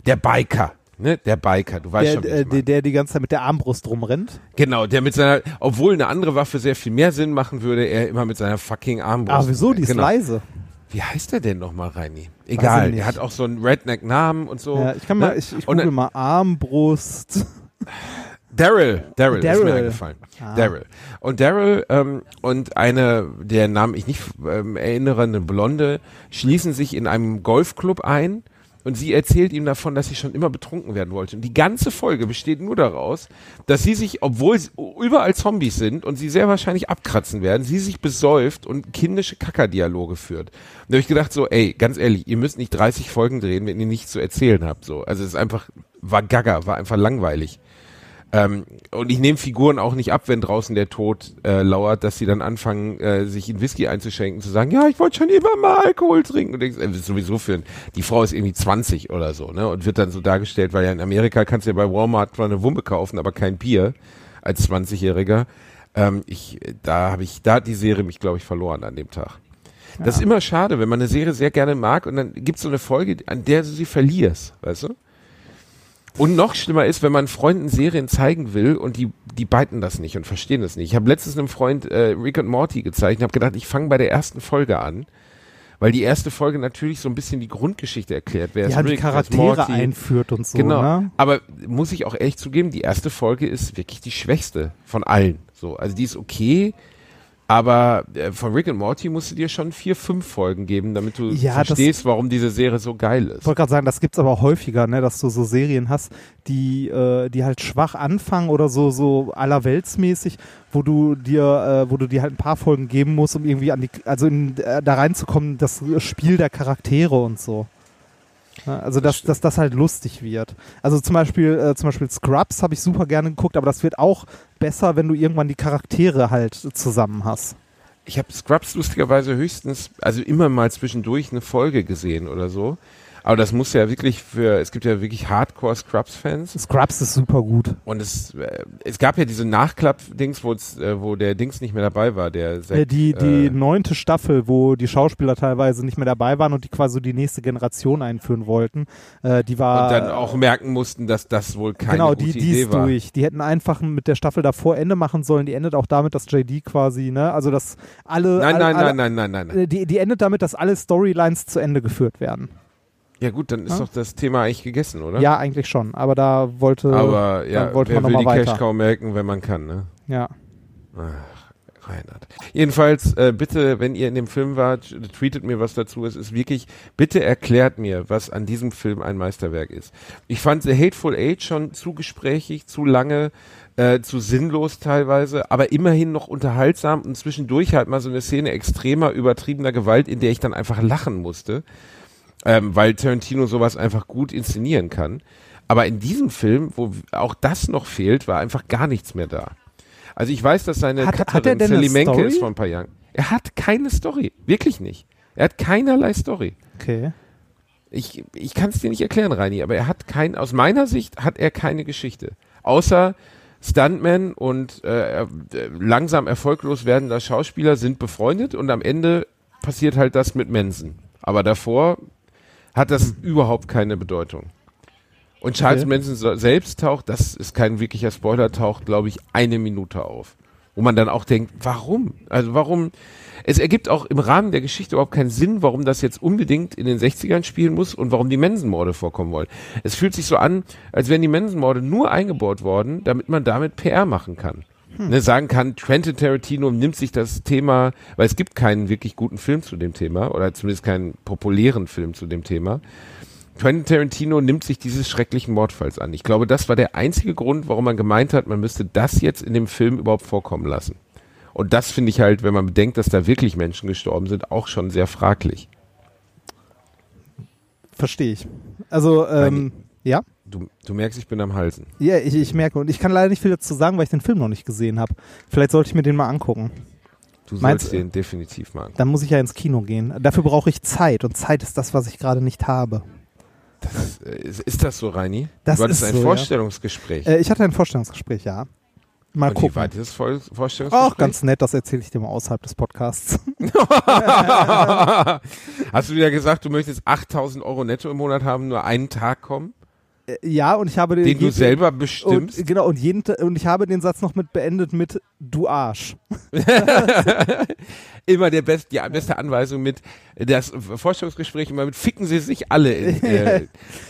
der Biker. Ne, der Biker, du weißt Der, schon, ich äh, der, der die ganze Zeit mit der Armbrust rumrennt. Genau, der mit seiner, obwohl eine andere Waffe sehr viel mehr Sinn machen würde, er immer mit seiner fucking Armbrust. Aber wieso? Die ist Genau. leise. Wie heißt der denn nochmal, Reini? ich Egal, der hat auch so einen Redneck-Namen und so. Ja, ich kann mal, ne? ich, ich Und google mal Armbrust. Daryl, Daryl, ist mir eingefallen. Ah. Daryl. Und Daryl ähm, und eine, der Namen ich nicht ähm, erinnere, eine Blonde, schließen sich in einem Golfclub ein und sie erzählt ihm davon, dass sie schon immer betrunken werden wollte. Und die ganze Folge besteht nur daraus, dass sie sich, obwohl sie überall Zombies sind und sie sehr wahrscheinlich abkratzen werden, sie sich besäuft und kindische Kackerdialoge führt. Und da habe ich gedacht so, ey, ganz ehrlich, ihr müsst nicht 30 Folgen drehen, wenn ihr nichts zu erzählen habt. So, also es ist einfach, war gaga, war einfach langweilig. Ähm, und ich nehme Figuren auch nicht ab, wenn draußen der Tod äh, lauert, dass sie dann anfangen, äh, sich in Whisky einzuschenken, zu sagen, ja, ich wollte schon immer mal Alkohol trinken. Und denkst, äh, sowieso für die Frau ist irgendwie 20 oder so, ne? Und wird dann so dargestellt, weil ja in Amerika kannst du ja bei Walmart zwar eine Wumme kaufen, aber kein Bier als 20-Jähriger. Ähm, ich, da habe ich, da hat die Serie mich, glaube ich, verloren an dem Tag. Das ist immer schade, wenn man eine Serie sehr gerne mag und dann gibt's so eine Folge, an der du sie verlierst, weißt du? Und noch schlimmer ist, wenn man Freunden Serien zeigen will und die, die beiten das nicht und verstehen das nicht. Ich habe letztens einem Freund äh, Rick und Morty gezeigt und habe gedacht, ich fange bei der ersten Folge an, weil die erste Folge natürlich so ein bisschen die Grundgeschichte erklärt. Wer Ja, ist die Rick, ist Charaktere Morty? einführt und so. Genau. Ne? Aber muss ich auch ehrlich zugeben, die erste Folge ist wirklich die schwächste von allen. So, also die ist okay, aber äh, von Rick und Morty musst du dir schon vier, fünf Folgen geben, damit du Ja, das- verstehst, warum diese Serie so geil ist. Ich wollte gerade sagen, das gibt's aber auch häufiger, ne, dass du so Serien hast, die, äh, die halt schwach anfangen oder so, so allerweltsmäßig, wo du dir, äh, wo du dir halt ein paar Folgen geben musst, um irgendwie an die, also in, äh, da reinzukommen, das Spiel der Charaktere und so. Ja, also dass, dass das halt lustig wird. Also zum Beispiel, äh, zum Beispiel Scrubs habe ich super gerne geguckt, aber das wird auch besser, wenn du irgendwann die Charaktere halt zusammen hast. Ich habe Scrubs lustigerweise höchstens, also immer mal zwischendurch eine Folge gesehen oder so. Aber das muss ja wirklich für, es gibt ja wirklich Hardcore Scrubs-Fans. Scrubs ist super gut. Und es, äh, es gab ja diese Nachklapp-Dings, wo, es, äh, wo der Dings nicht mehr dabei war, der Zack, Äh, die die äh, neunte Staffel, wo die Schauspieler teilweise nicht mehr dabei waren und die quasi die nächste Generation einführen wollten, äh, die war und dann auch merken mussten, dass das wohl keine genau gute die die Idee ist war. durch. Die hätten einfach mit der Staffel davor Ende machen sollen. Die endet auch damit, dass JD quasi ne, also dass alle Nein, alle, nein, alle, nein, nein, nein, nein. äh, Die, die endet damit, dass alle Storylines zu Ende geführt werden. Ja gut, dann ist Ja. doch das Thema eigentlich gegessen, oder? Ja, eigentlich schon. Aber da wollte, Aber ja, wollte man will die nochmal Cash weiter. Cow melken, wenn man kann, ne? Ja. Ach, Reinhard. Jedenfalls, äh, bitte, wenn ihr in dem Film wart, tweetet mir was dazu. Es ist wirklich, bitte erklärt mir, was an diesem Film ein Meisterwerk ist. Ich fand The Hateful Eight schon zu gesprächig, zu lange, äh, zu sinnlos teilweise, aber immerhin noch unterhaltsam und zwischendurch halt mal so eine Szene extremer, übertriebener Gewalt, in der ich dann einfach lachen musste, ähm, weil Tarantino sowas einfach gut inszenieren kann. Aber in diesem Film, wo auch das noch fehlt, war einfach gar nichts mehr da. Also ich weiß, dass seine Hat- er denn Sally Menke ist vor ein paar Jahren. Er hat keine Story. Wirklich nicht. Er hat keinerlei Story. Okay. Ich, ich kann es dir nicht erklären, Reini, aber er hat kein, aus meiner Sicht hat er keine Geschichte. Außer Stuntman und äh, äh, langsam erfolglos werdender Schauspieler sind befreundet und am Ende passiert halt das mit Mensen. Aber davor hat das überhaupt keine Bedeutung. Und Charles Okay. Manson so- selbst taucht, das ist kein wirklicher Spoiler, taucht, glaube ich, eine Minute auf. Wo man dann auch denkt, warum? Also warum? Es ergibt auch im Rahmen der Geschichte überhaupt keinen Sinn, warum das jetzt unbedingt in den 60ern spielen muss und warum die Mensenmorde vorkommen wollen. Es fühlt sich so an, als wären die Mensenmorde nur eingebaut worden, damit man damit PR machen kann. Hm. Ne, sagen kann, Quentin Tarantino nimmt sich das Thema, weil es gibt keinen wirklich guten Film zu dem Thema oder zumindest keinen populären Film zu dem Thema Quentin Tarantino nimmt sich dieses schrecklichen Mordfalls an. Ich glaube, das war der einzige Grund, warum man gemeint hat, man müsste das jetzt in dem Film überhaupt vorkommen lassen. Und das finde ich halt, wenn man bedenkt, dass da wirklich Menschen gestorben sind, auch schon sehr fraglich. Verstehe ich. Also, ähm, ja? Du, du merkst, ich bin am Halsen. Ja, ich, ich merke. Und ich kann leider nicht viel dazu sagen, weil ich den Film noch nicht gesehen habe. Vielleicht sollte ich mir den mal angucken. Du Meinst- sollst den definitiv mal angucken. Dann muss ich ja ins Kino gehen. Dafür brauche ich Zeit. Und Zeit ist das, was ich gerade nicht habe. Das, äh, ist, ist das so, Reini? Das du hattest ist ein so, ja. Vorstellungsgespräch. Äh, ich hatte ein Vorstellungsgespräch, ja. Mal Und wie gucken. weit ist das Vor Vorstellungsgespräch? Ach, ganz nett, das erzähle ich dir mal außerhalb des Podcasts. Hast du wieder gesagt, du möchtest 8000 Euro netto im Monat haben, nur einen Tag kommen? Äh, ja, und ich habe den. Den du jeden- selber bestimmst? Und, genau, und, jeden, und ich habe den Satz noch mit beendet mit Du Arsch. immer der best, die beste Anweisung mit das Vorstellungsgespräch immer mit ficken sie sich alle in, äh,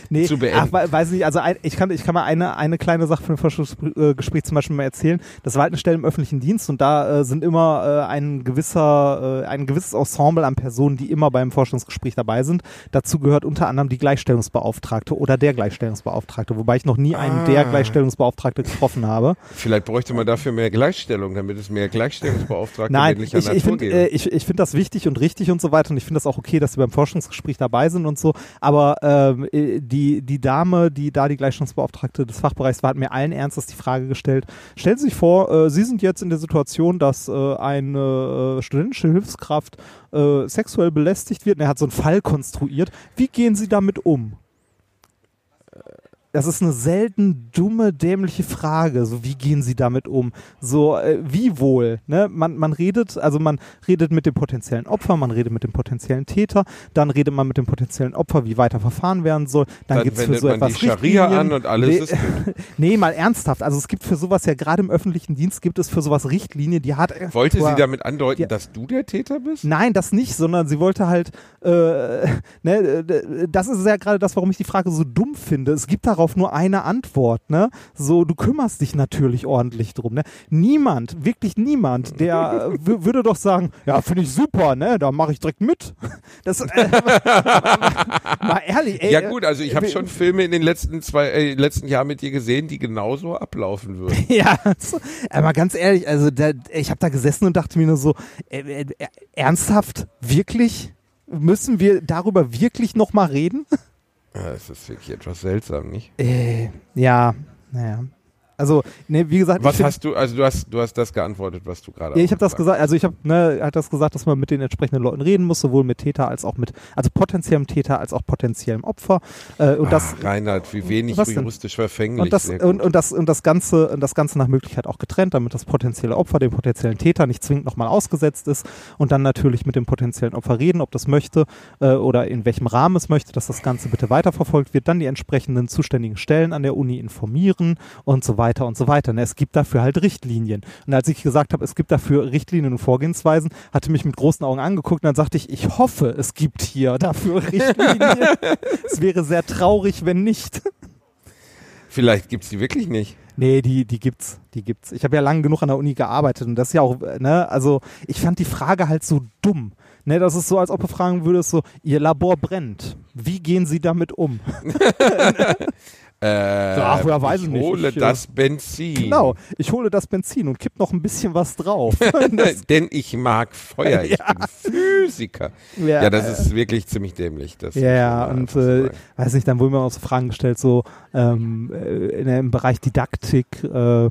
Nee, zu beenden. ach, we- weiß nicht, also ein, ich, kann, ich kann mal eine, eine kleine Sache von dem Vorstellungsgespräch zum Beispiel mal erzählen. Das war halt eine Stelle im öffentlichen Dienst und da äh, sind immer äh, ein gewisser, äh, ein gewisses Ensemble an Personen, die immer beim Vorstellungsgespräch dabei sind. Dazu gehört unter anderem die Gleichstellungsbeauftragte oder der Gleichstellungsbeauftragte, wobei ich noch nie einen der Ah. Gleichstellungsbeauftragte getroffen habe. Vielleicht bräuchte man dafür mehr Gleichstellung, damit es mehr Gleichstellungsbeauftragte Nein, männlicher ich, ich Natur finde gäbe. äh, ich, ich find das wichtig und richtig und so weiter und ich finde das auch okay, dass sie beim Forschungsgespräch dabei sind und so, aber ähm, äh, die, die Dame, die da die Gleichstellungsbeauftragte des Fachbereichs war, hat mir allen Ernstes die Frage gestellt, stellen Sie sich vor, äh, Sie sind jetzt in der Situation, dass äh, eine äh, studentische Hilfskraft äh, sexuell belästigt wird und er hat so einen Fall konstruiert, wie gehen Sie damit um? Das ist eine selten dumme, dämliche Frage. So, wie gehen Sie damit um? So, äh, wie wohl? Ne? Man, man redet, also man redet mit dem potenziellen Opfer, man redet mit dem potenziellen Täter, dann redet man mit dem potenziellen Opfer, wie weiter verfahren werden soll. Dann, Dann gibt's für wendet so man etwas die Scharia an und alles nee, ist gut. nee, mal ernsthaft. Also es gibt für sowas ja gerade im öffentlichen Dienst gibt es für sowas Richtlinien, die hat. Wollte sie damit andeuten, Ja. dass du der Täter bist? Nein, das nicht, sondern sie wollte halt, äh, ne, das ist ja gerade das, warum ich die Frage so dumm finde. Es gibt darauf nur eine Antwort, ne? So, du kümmerst dich natürlich ordentlich drum, ne? Niemand, wirklich niemand, der äh, würde doch sagen, ja, finde ich super, ne? Da mache ich direkt mit. Das, äh, mal ehrlich, ey. ja gut, also ich habe schon Filme in den letzten zwei, äh, letzten Jahren mit dir gesehen, die genauso ablaufen würden. Ja, so, aber ganz ehrlich, also da, ich habe da gesessen und dachte mir nur so, äh, äh, ernsthaft, wirklich? Müssen wir darüber wirklich nochmal reden? Ja, das ist wirklich etwas seltsam, nicht? Äh, ja, naja. Also, ne, wie gesagt, Was hast du, also du hast, du hast das geantwortet, was du gerade ja, ich habe das gesagt, also ich habe ne, hat das gesagt, dass man mit den entsprechenden Leuten reden muss, sowohl mit Täter als auch mit, also potenziellem Täter als auch potenziellem Opfer. Äh, und das, Ach, Reinhard, wie wenig juristisch verfänglich. und das, und, und, das, und das Ganze, und das Ganze nach Möglichkeit auch getrennt, damit das potenzielle Opfer dem potenziellen Täter nicht zwingend nochmal ausgesetzt ist und dann natürlich mit dem potenziellen Opfer reden, ob das möchte äh, oder in welchem Rahmen es möchte, dass das Ganze bitte weiterverfolgt wird, dann die entsprechenden zuständigen Stellen an der Uni informieren und so weiter und so weiter. Ne, Es gibt dafür halt Richtlinien. Und als ich gesagt habe, es gibt dafür Richtlinien und Vorgehensweisen, hatte mich mit großen Augen angeguckt und dann sagte ich, ich hoffe, es gibt hier dafür Richtlinien. es wäre sehr traurig, wenn nicht. Vielleicht gibt's die wirklich nicht. Nee, die, die gibt's, die gibt's. Ich habe ja lange genug an der Uni gearbeitet und das ist ja auch, ne, also ich fand die Frage halt so dumm. Ne, das ist so, als ob du fragen würdest, so, ihr Labor brennt. Wie gehen Sie damit um? Äh, Ach, ja, weiß ich nicht. hole Ich, äh, das Benzin. Genau, ich hole das Benzin und kipp noch ein bisschen was drauf. Denn ich mag Feuer, ich Ja. bin Physiker. Ja, Ja, das äh, ist wirklich ziemlich dämlich. Das Ja, und äh, weiß nicht, dann wurden mir auch so Fragen gestellt, so ähm, äh, in, im Bereich Didaktik, äh,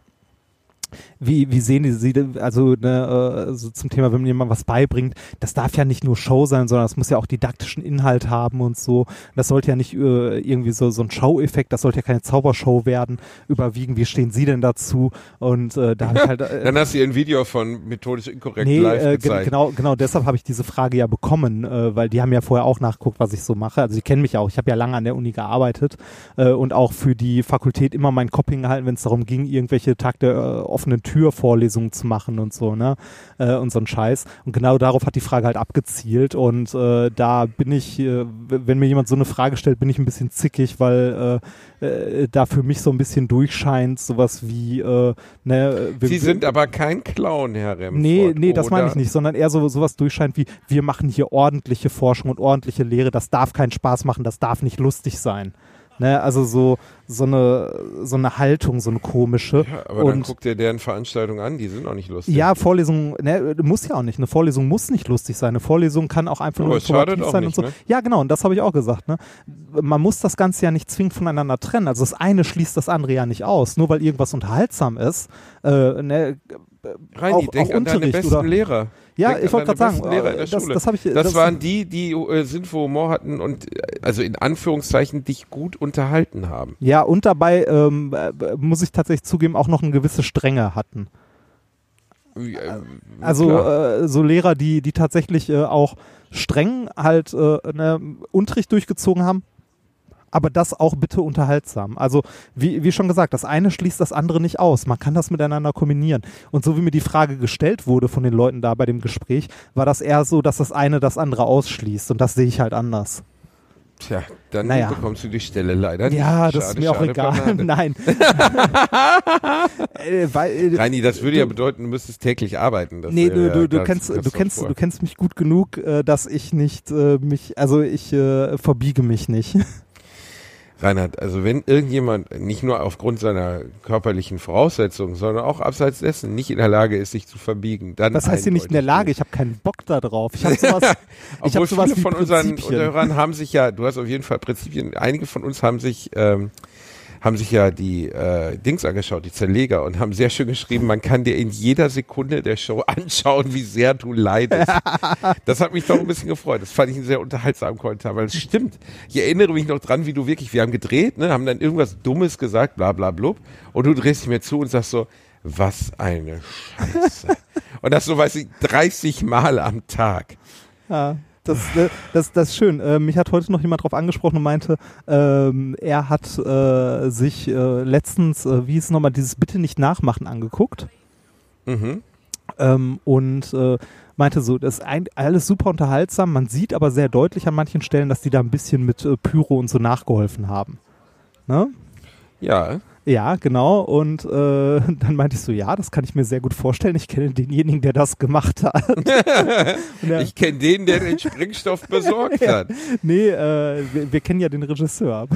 wie, wie sehen die Sie, also ne, äh, so zum Thema, wenn jemand was beibringt, das darf ja nicht nur Show sein, sondern es muss ja auch didaktischen Inhalt haben und so. Das sollte ja nicht äh, irgendwie so, so ein Show-Effekt, das sollte ja keine Zaubershow werden, überwiegen. Wie stehen Sie denn dazu? Und äh, da habe ich halt. Äh, Dann hast du ein Video von methodisch inkorrekt Nee, live äh, ge- gezeigt. genau, genau deshalb habe ich diese Frage ja bekommen, äh, weil die haben ja vorher auch nachgeguckt, was ich so mache. Also die kennen mich auch. Ich habe ja lange an der Uni gearbeitet äh, und auch für die Fakultät immer mein Kopf hingehalten, wenn es darum ging, irgendwelche Tag der äh, offenen Tür Vorlesungen zu machen und so, ne? Äh, und so ein Scheiß. Und genau darauf hat die Frage halt abgezielt. Und äh, da bin ich, äh, wenn mir jemand so eine Frage stellt, bin ich ein bisschen zickig, weil äh, äh, da für mich so ein bisschen durchscheint, sowas wie, äh, ne, wir- Sie sind aber kein Clown, Herr Remford. Nee, nee, das meine ich nicht, sondern eher so sowas durchscheint wie, wir machen hier ordentliche Forschung und ordentliche Lehre, das darf keinen Spaß machen, das darf nicht lustig sein. Ne, also so, so eine, so eine Haltung, so eine komische. Aber dann und guckt ihr deren Veranstaltung an, die sind auch nicht lustig. ja, Vorlesung, ne, muss ja auch nicht. Eine Vorlesung muss nicht lustig sein. Eine Vorlesung kann auch einfach Aber nur informativ sein nicht, und so. ne? Ja, genau, und das habe ich auch gesagt. Ne? Man muss das Ganze ja nicht zwingend voneinander trennen. Also das eine schließt das andere ja nicht aus. Nur weil irgendwas unterhaltsam ist, äh, ne, Reini, auch, denk auch an deine Unterricht besten oder Lehrer. Ja, Denk ich wollte deine gerade sagen, Lehrer in der äh, das, Schule. das habe ich. Das, waren die, die äh, Sinn für Humor hatten und äh, also in Anführungszeichen dich gut unterhalten haben. Ja, und dabei ähm, äh, muss ich tatsächlich zugeben, auch noch eine gewisse Strenge hatten. Äh, Also äh, so Lehrer, die, die tatsächlich äh, auch streng halt äh, ne, Unterricht durchgezogen haben, aber das auch bitte unterhaltsam. Also wie, wie schon gesagt, das eine schließt das andere nicht aus. Man kann das miteinander kombinieren. Und so wie mir die Frage gestellt wurde von den Leuten da bei dem Gespräch, war das eher so, dass das eine das andere ausschließt. Und das sehe ich halt anders. Tja, dann naja. bekommst du die Stelle leider nicht. Ja, das ist Schade, mir auch schade, egal. Nein. äh, weil, äh, Reini, das würde du- ja bedeuten, du müsstest täglich arbeiten. Das nee, du, du, du ganz- kennst, ganz du kennst, vor. du kennst mich gut genug, äh, dass ich nicht äh, mich, also ich äh, verbiege mich nicht. Reinhard, also wenn irgendjemand nicht nur aufgrund seiner körperlichen Voraussetzungen, sondern auch abseits dessen nicht in der Lage ist, sich zu verbiegen, dann Das heißt hier nicht in der Lage, ich habe keinen Bock da drauf. Ich habe sowas, ich hab sowas viele von unseren. Hörern haben sich ja, du hast auf jeden Fall Prinzipien, einige von uns haben sich, ähm, haben sich ja die äh, Dings angeschaut, die Zerleger, und haben sehr schön geschrieben, man kann dir in jeder Sekunde der Show anschauen, wie sehr du leidest. das hat mich doch ein bisschen gefreut. Das fand ich einen sehr unterhaltsamen Kommentar, weil es stimmt. Ich erinnere mich noch dran, wie du wirklich, wir haben gedreht, ne, haben dann irgendwas Dummes gesagt, bla bla blub, und du drehst dich mir zu und sagst so, was eine Scheiße. und das so, weiß ich, 30 Mal am Tag. Ja, das, äh, das, das ist schön. Äh, mich hat heute noch jemand drauf angesprochen und meinte, ähm, er hat äh, sich äh, letztens, äh, wie hieß es nochmal, dieses Bitte nicht nachmachen angeguckt. Mhm. Ähm, und äh, meinte so, das ist ein, alles super unterhaltsam, man sieht aber sehr deutlich an manchen Stellen, dass die da ein bisschen mit äh, Pyro und so nachgeholfen haben. Ne? Ja. Ja, genau. Und äh, dann meinte ich so, ja, das kann ich mir sehr gut vorstellen. Ich kenne denjenigen, der das gemacht hat. Und er- Ich kenne den, der den Sprengstoff besorgt hat. nee, äh, wir, wir kennen ja den Regisseur.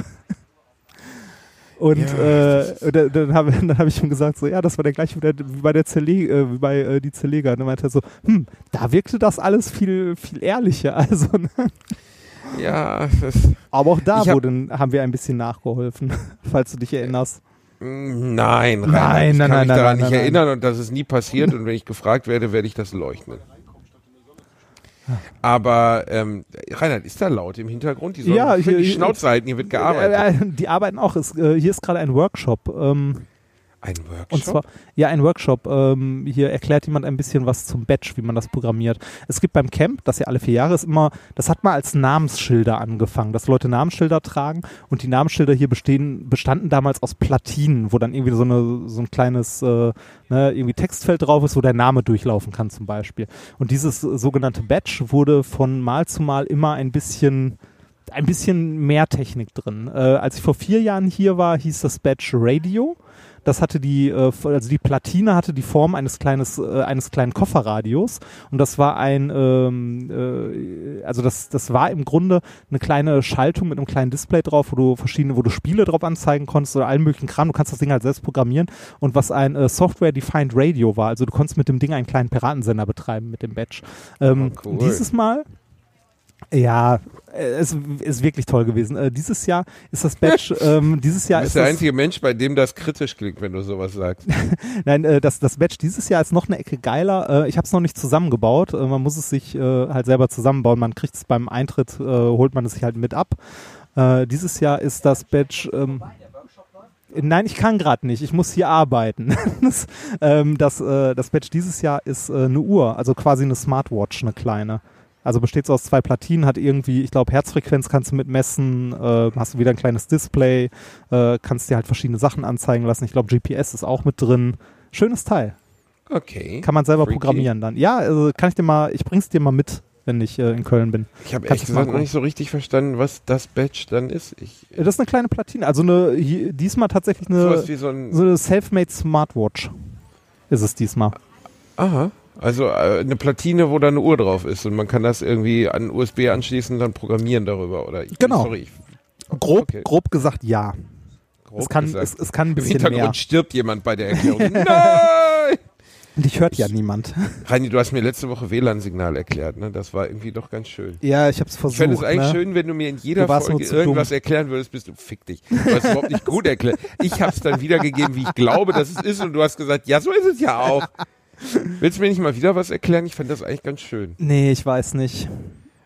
Und Ja, äh, dann, dann habe hab ich ihm gesagt, so, ja, das war der gleiche wie, der, wie bei der Zerle äh, wie bei äh, die Zerleger. Und dann meinte er so, hm, da wirkte das alles viel, viel ehrlicher. Also, ne? Ja, Aber auch da hab- wurde, haben wir ein bisschen nachgeholfen, falls du dich erinnerst. Nein, Reinhard, Nein, ich nein, kann nein, mich daran nein, nicht nein, erinnern und das ist nie passiert und wenn ich gefragt werde, werde ich das leugnen. Aber ähm, Reinhard, ist da laut im Hintergrund? Die sollen Ja, schön die hier- Schnauze halten, hier wird gearbeitet. Äh, äh, die arbeiten auch. Es, äh, hier ist gerade ein Workshop. Ähm, Ein Workshop? Und zwar, ja, ein Workshop. Ähm, hier erklärt jemand ein bisschen was zum Batch, wie man das programmiert. Es gibt beim Camp, das ja alle vier Jahre ist, immer, das hat mal als Namensschilder angefangen, dass Leute Namensschilder tragen und die Namensschilder hier bestehen, bestanden damals aus Platinen, wo dann irgendwie so, eine, so ein kleines äh, ne, irgendwie Textfeld drauf ist, wo der Name durchlaufen kann zum Beispiel. Und dieses äh, sogenannte Batch wurde von Mal zu Mal immer ein bisschen ein bisschen mehr Technik drin. Äh, als ich vor vier Jahren hier war, hieß das Batch Radio. Das hatte die, äh, also die Platine hatte die Form eines kleines, äh, eines kleinen Kofferradios und das war ein, ähm, äh, also das, das war im Grunde eine kleine Schaltung mit einem kleinen Display drauf, wo du verschiedene, wo du Spiele drauf anzeigen konntest oder allen möglichen Kram. Du kannst das Ding halt selbst programmieren und was ein äh, Software-Defined Radio war. Also du konntest mit dem Ding einen kleinen Piratensender betreiben mit dem Batch. Ähm, Oh, cool. Dieses Mal ja, äh, es ist wirklich toll gewesen. Äh, dieses Jahr ist das Batch, ähm, dieses Jahr du ist bist der das, einzige Mensch, bei dem das kritisch klingt, wenn du sowas sagst. nein, äh, das, das Batch dieses Jahr ist noch eine Ecke geiler. Äh, ich habe es noch nicht zusammengebaut. Äh, man muss es sich äh, halt selber zusammenbauen. Man kriegt es beim Eintritt, äh, holt man es sich halt mit ab. Äh, dieses Jahr ist das Batch. Ähm, Nein, ich kann gerade nicht. Ich muss hier arbeiten. das, ähm, das, äh, das Badge dieses Jahr ist äh, eine Uhr, also quasi eine Smartwatch, eine kleine. Also besteht so aus zwei Platinen, hat irgendwie, ich glaube, Herzfrequenz kannst du mitmessen, äh, hast du wieder ein kleines Display, äh, kannst dir halt verschiedene Sachen anzeigen lassen. Ich glaube, GPS ist auch mit drin. Schönes Teil. Okay. Kann man selber Freaky. programmieren dann. Ja, also kann ich dir mal, ich bring's dir mal mit, wenn ich äh, in Köln bin. Ich habe ehrlich mal gesagt noch nicht so richtig verstanden, was das Badge dann ist. Ich, Das ist eine kleine Platine, also eine, hier- diesmal tatsächlich eine, wie so ein- eine Selfmade Smartwatch ist es diesmal. aha. Also äh, eine Platine, wo da eine Uhr drauf ist und man kann das irgendwie an USB anschließen und dann programmieren darüber. Oder ich, Genau. Sorry, ich, Grob, Okay. grob gesagt ja. grob es, kann, gesagt. es, es kann ein Im bisschen Hintergrund mehr. stirbt jemand bei der Erklärung. Nein! Dich hört ja niemand. Reini, du hast mir letzte Woche WLAN-Signal erklärt, ne? Das war irgendwie doch ganz schön. Ja, ich hab's Ich versucht. fände es eigentlich ne? schön, wenn du mir in jeder Folge irgendwas dumm. erklären würdest, bist du fick dich. Du hast es überhaupt nicht gut erklärt. Ich habe es dann wiedergegeben, wie ich glaube, dass es ist und du hast gesagt, ja, so ist es ja auch. Willst du mir nicht mal wieder was erklären? Ich fand das eigentlich ganz schön. Nee, ich weiß nicht.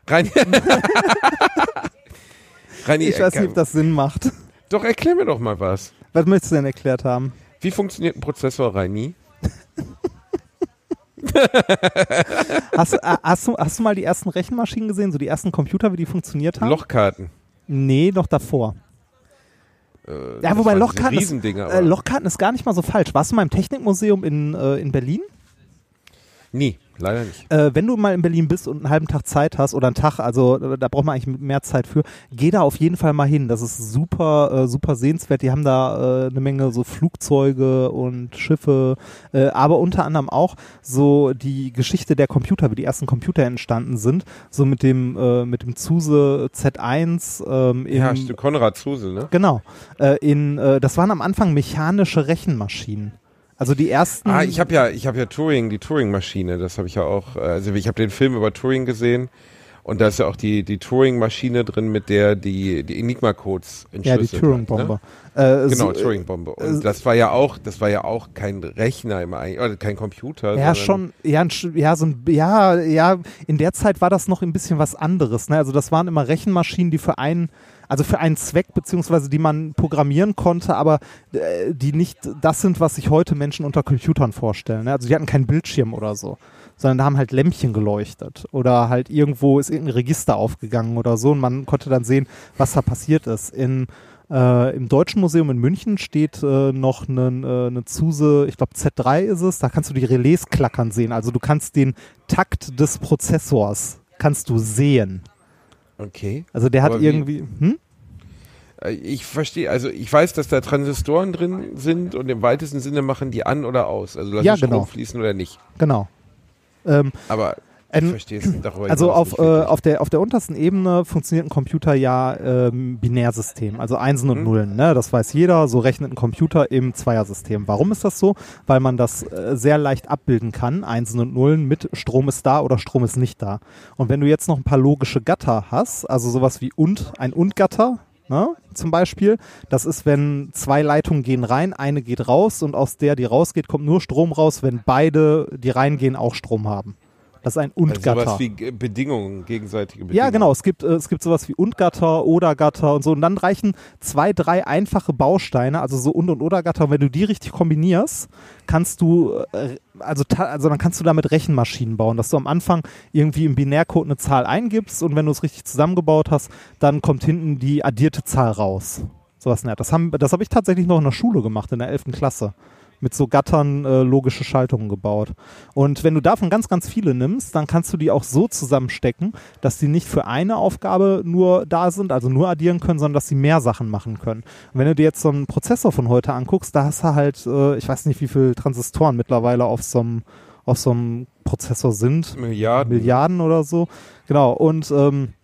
Reini, Reini Ich weiß nicht, ob das Sinn macht. doch erklär mir doch mal was. Was möchtest du denn erklärt haben? Wie funktioniert ein Prozessor, Reini? Hast, äh, hast, du, hast du mal die ersten Rechenmaschinen gesehen, so die ersten Computer, wie die funktioniert haben? Lochkarten. Nee, noch davor. Äh, Ja, wobei Lochkarten ist, äh, Lochkarten ist gar nicht mal so falsch. Warst du mal im Technikmuseum in, äh, in Berlin? Nie, leider nicht. Äh, wenn du mal in Berlin bist und einen halben Tag Zeit hast oder einen Tag, also äh, da braucht man eigentlich mehr Zeit für, geh da auf jeden Fall mal hin. Das ist super, äh, super sehenswert. Die haben da äh, eine Menge so Flugzeuge und Schiffe, äh, aber unter anderem auch so die Geschichte der Computer, wie die ersten Computer entstanden sind. So mit dem, äh, mit dem Zuse Z1 ähm, im, Ja, Konrad Zuse, ne? Genau. In, das waren am Anfang mechanische Rechenmaschinen. Also die ersten. Ah, ich habe ja, ich habe ja Turing, die Turing-Maschine, das habe ich ja auch, äh, also ich habe den Film über Turing gesehen und da ist ja auch die, die Turing-Maschine drin, mit der die, die Enigma-Codes ja, die entschlüsselt Turing-Bombe. Ne? Äh, Genau, so, Turing-Bombe. äh, Und das war ja auch, das war ja auch kein Rechner im oder kein Computer. Ja, schon, ja, ein ja, so ein, ja, ja, in der Zeit war das noch ein bisschen was anderes. Ne? Also das waren immer Rechenmaschinen, die für einen, also für einen Zweck, beziehungsweise die man programmieren konnte, aber äh, die nicht das sind, was sich heute Menschen unter Computern vorstellen. Ne? Also die hatten keinen Bildschirm oder so, sondern da haben halt Lämpchen geleuchtet oder halt irgendwo ist irgendein Register aufgegangen oder so und man konnte dann sehen, was da passiert ist. In äh, Im Deutschen Museum in München steht äh, noch eine, äh, eine Zuse, ich glaube Z3 ist es, da kannst du die Relais klackern sehen. Also du kannst den Takt des Prozessors, kannst du sehen. Okay. Also der hat Aber wie- irgendwie, hm? Äh, Ich verstehe, also ich weiß, dass da Transistoren drin sind und im weitesten Sinne machen die an oder aus. Also lassen Ja, Strom genau. fließen oder nicht. Genau. Ähm, Aber ich Ähm, verstehe es darüber Also auf, äh, auf, der, auf der untersten Ebene funktioniert ein Computer ja ähm, Binärsystem, also Einsen und Mhm. Nullen. Ne? Das weiß jeder, so rechnet ein Computer im Zweiersystem. Warum ist das so? Weil man das äh, sehr leicht abbilden kann, Einsen und Nullen mit Strom ist da oder Strom ist nicht da. Und wenn du jetzt noch ein paar logische Gatter hast, also sowas wie und, ein und-Gatter, Ne, zum Beispiel, das ist, wenn zwei Leitungen gehen rein, eine geht raus und aus der, die rausgeht, kommt nur Strom raus, wenn beide, die reingehen, auch Strom haben. Das ist ein also Und-Gatter. sowas wie Bedingungen, gegenseitige Bedingungen. Ja, genau. Es gibt, äh, es gibt sowas wie Und-Gatter, Oder-Gatter und so. Und dann reichen zwei, drei einfache Bausteine, also so Und- und Oder-Gatter. Und wenn du die richtig kombinierst, kannst du, äh, also, also dann kannst du damit Rechenmaschinen bauen, dass du am Anfang irgendwie im Binärcode eine Zahl eingibst und wenn du es richtig zusammengebaut hast, dann kommt hinten die addierte Zahl raus. Sowas, ne? Das, haben, das habe ich tatsächlich noch in der Schule gemacht, in der 11. Klasse mit so Gattern äh, logische Schaltungen gebaut. Und wenn du davon ganz, ganz viele nimmst, dann kannst du die auch so zusammenstecken, dass die nicht für eine Aufgabe nur da sind, also nur addieren können, sondern dass sie mehr Sachen machen können. Und wenn du dir jetzt so einen Prozessor von heute anguckst, da hast du halt, äh, ich weiß nicht, wie viele Transistoren mittlerweile auf so einem auf so einem Prozessor sind. Milliarden. Milliarden oder so. Genau. Und ähm,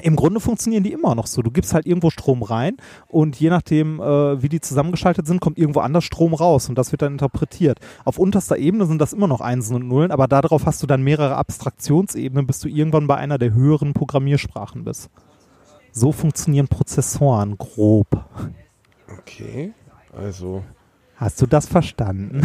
im Grunde funktionieren die immer noch so. Du gibst halt irgendwo Strom rein und je nachdem, äh, wie die zusammengeschaltet sind, kommt irgendwo anders Strom raus und das wird dann interpretiert. Auf unterster Ebene sind das immer noch Einsen und Nullen, aber darauf hast du dann mehrere Abstraktionsebenen, bis du irgendwann bei einer der höheren Programmiersprachen bist. So funktionieren Prozessoren grob. Okay, also Hast du das verstanden?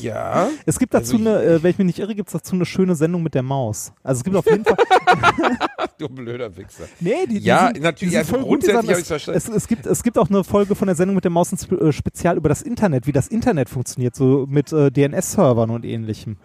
ja. Es gibt dazu Also eine, äh, wenn ich mich nicht irre, gibt es dazu eine schöne Sendung mit der Maus. Also es gibt auf jeden Fall. du blöder Wichser. Nee, die, die Ja, sind, natürlich, Die die grundsätzlich sagen, hab ich's verstanden. es, es, gibt, es gibt auch eine Folge von der Sendung mit der Maus ein äh, Spezial über das Internet, wie das Internet funktioniert, so mit äh, DNS-Servern und ähnlichem.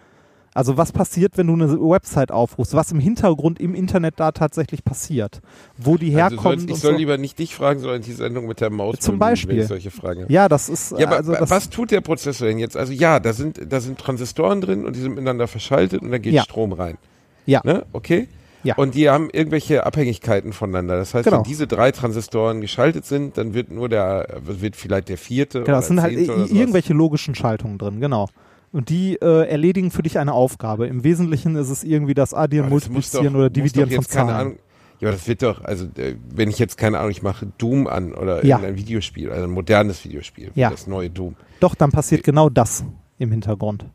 Also was passiert, wenn du eine Website aufrufst? Was im Hintergrund im Internet da tatsächlich passiert? Wo die Also herkommen? sollst, ich soll so. lieber nicht dich fragen, sondern die Sendung mit der Maus. Zum bemühen, wenn Beispiel. ich solche Fragen habe. Ja, das ist Ja, aber also was tut der Prozessor denn jetzt? Also ja, da sind, da sind Transistoren drin und die sind miteinander verschaltet und da geht Ja. Strom rein. Ja. Ne? Okay? Ja. Und die haben irgendwelche Abhängigkeiten voneinander. Das heißt, Genau. wenn diese drei Transistoren geschaltet sind, dann wird nur der, wird vielleicht der vierte Genau, oder das sind halt irgendwelche logischen Schaltungen drin, genau. Und die äh, erledigen für dich eine Aufgabe. Im Wesentlichen ist es irgendwie das Addieren, Aber Multiplizieren doch- oder Dividieren von Zahlen. Ja, aber das wird doch, also äh, wenn ich jetzt keine Ahnung, ich mache Doom an oder Ja. irgendein Videospiel, also ein modernes Videospiel, Ja. das neue Doom, Doch, dann passiert genau das im Hintergrund.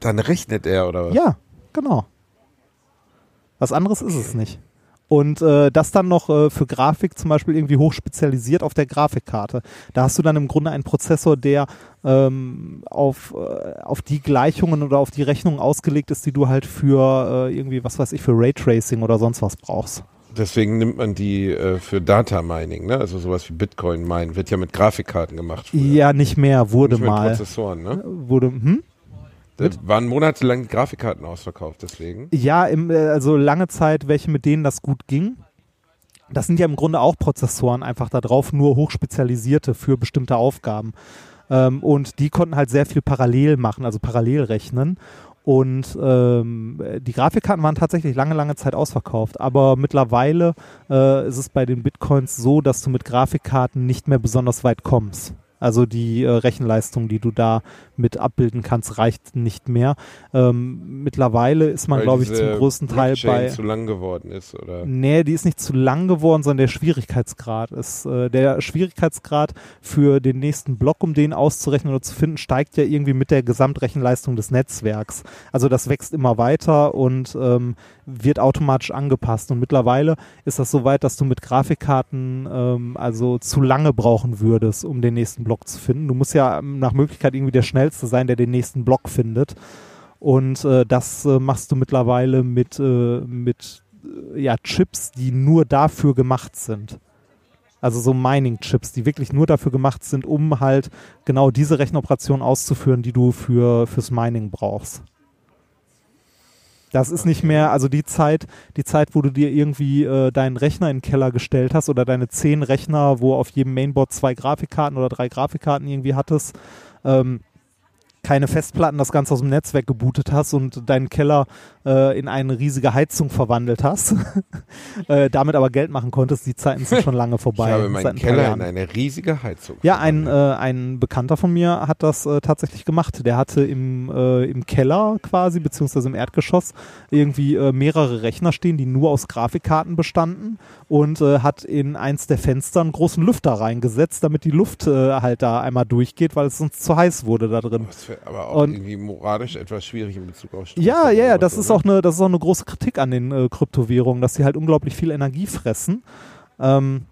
dann rechnet er oder was? Ja, genau. Was anderes ist es nicht. Und äh, das dann noch äh, für Grafik zum Beispiel irgendwie hochspezialisiert auf der Grafikkarte. Da hast du dann im Grunde einen Prozessor, der ähm, auf, äh, auf die Gleichungen oder auf die Rechnungen ausgelegt ist, die du halt für äh, irgendwie, was weiß ich, für Raytracing oder sonst was brauchst. Deswegen nimmt man die äh, für Data Mining, ne? Also sowas wie Bitcoin Mine wird ja mit Grafikkarten gemacht. früher. Ja, nicht mehr, wurde Nicht mit mal. Prozessoren, ne? Wurde, hm? Da waren monatelang Grafikkarten ausverkauft, deswegen. Ja, im, äh, also lange Zeit welche, mit denen das gut ging. Das sind ja im Grunde auch Prozessoren einfach da drauf, nur hochspezialisierte für bestimmte Aufgaben. Ähm, und die konnten halt sehr viel parallel machen, also parallel rechnen. Und ähm, die Grafikkarten waren tatsächlich lange, lange Zeit ausverkauft. Aber mittlerweile äh, ist es bei den Bitcoins so, dass du mit Grafikkarten nicht mehr besonders weit kommst. Also die äh, Rechenleistung, die du da mit abbilden kannst, reicht nicht mehr. Ähm, mittlerweile ist man, glaube ich, zum größten Teil Blockchain bei. zu lang geworden ist, oder? Nee, die ist nicht zu lang geworden, sondern der Schwierigkeitsgrad ist. Äh, der Schwierigkeitsgrad für den nächsten Block, um den auszurechnen oder zu finden, steigt ja irgendwie mit der Gesamtrechenleistung des Netzwerks. Also das wächst immer weiter und ähm, wird automatisch angepasst. Und mittlerweile ist das so weit, dass du mit Grafikkarten ähm, also zu lange brauchen würdest, um den nächsten Block zu finden. Du musst ja ähm, nach Möglichkeit irgendwie der schnellste sein, der den nächsten Block findet. Und äh, das äh, machst du mittlerweile mit, äh, mit äh, ja, Chips, die nur dafür gemacht sind. Also so Mining-Chips, die wirklich nur dafür gemacht sind, um halt genau diese Rechenoperation auszuführen, die du für, fürs Mining brauchst. Das ist nicht mehr, also die Zeit, die Zeit, wo du dir irgendwie äh, deinen Rechner in den Keller gestellt hast oder deine zehn Rechner, wo auf jedem Mainboard zwei Grafikkarten oder drei Grafikkarten irgendwie hattest, ähm, keine Festplatten, das Ganze aus dem Netzwerk gebootet hast und deinen Keller äh, in eine riesige Heizung verwandelt hast, äh, damit aber Geld machen konntest, die Zeiten sind schon lange vorbei. Ich habe meinen Keller in eine riesige Heizung. Ja, ein, äh, ein Bekannter von mir hat das äh, tatsächlich gemacht. Der hatte im, äh, im Keller quasi, beziehungsweise im Erdgeschoss, irgendwie äh, mehrere Rechner stehen, die nur aus Grafikkarten bestanden und hat in eins der Fenster einen großen Lüfter reingesetzt, damit die Luft halt da einmal durchgeht, weil es sonst zu heiß wurde da drin. Wäre aber auch Und- irgendwie moralisch etwas schwierig in Bezug auf Strom. Ja, ja, ja, das ist oder? auch eine, das ist auch eine große Kritik an den äh, Kryptowährungen, dass sie halt unglaublich viel Energie fressen. Ähm,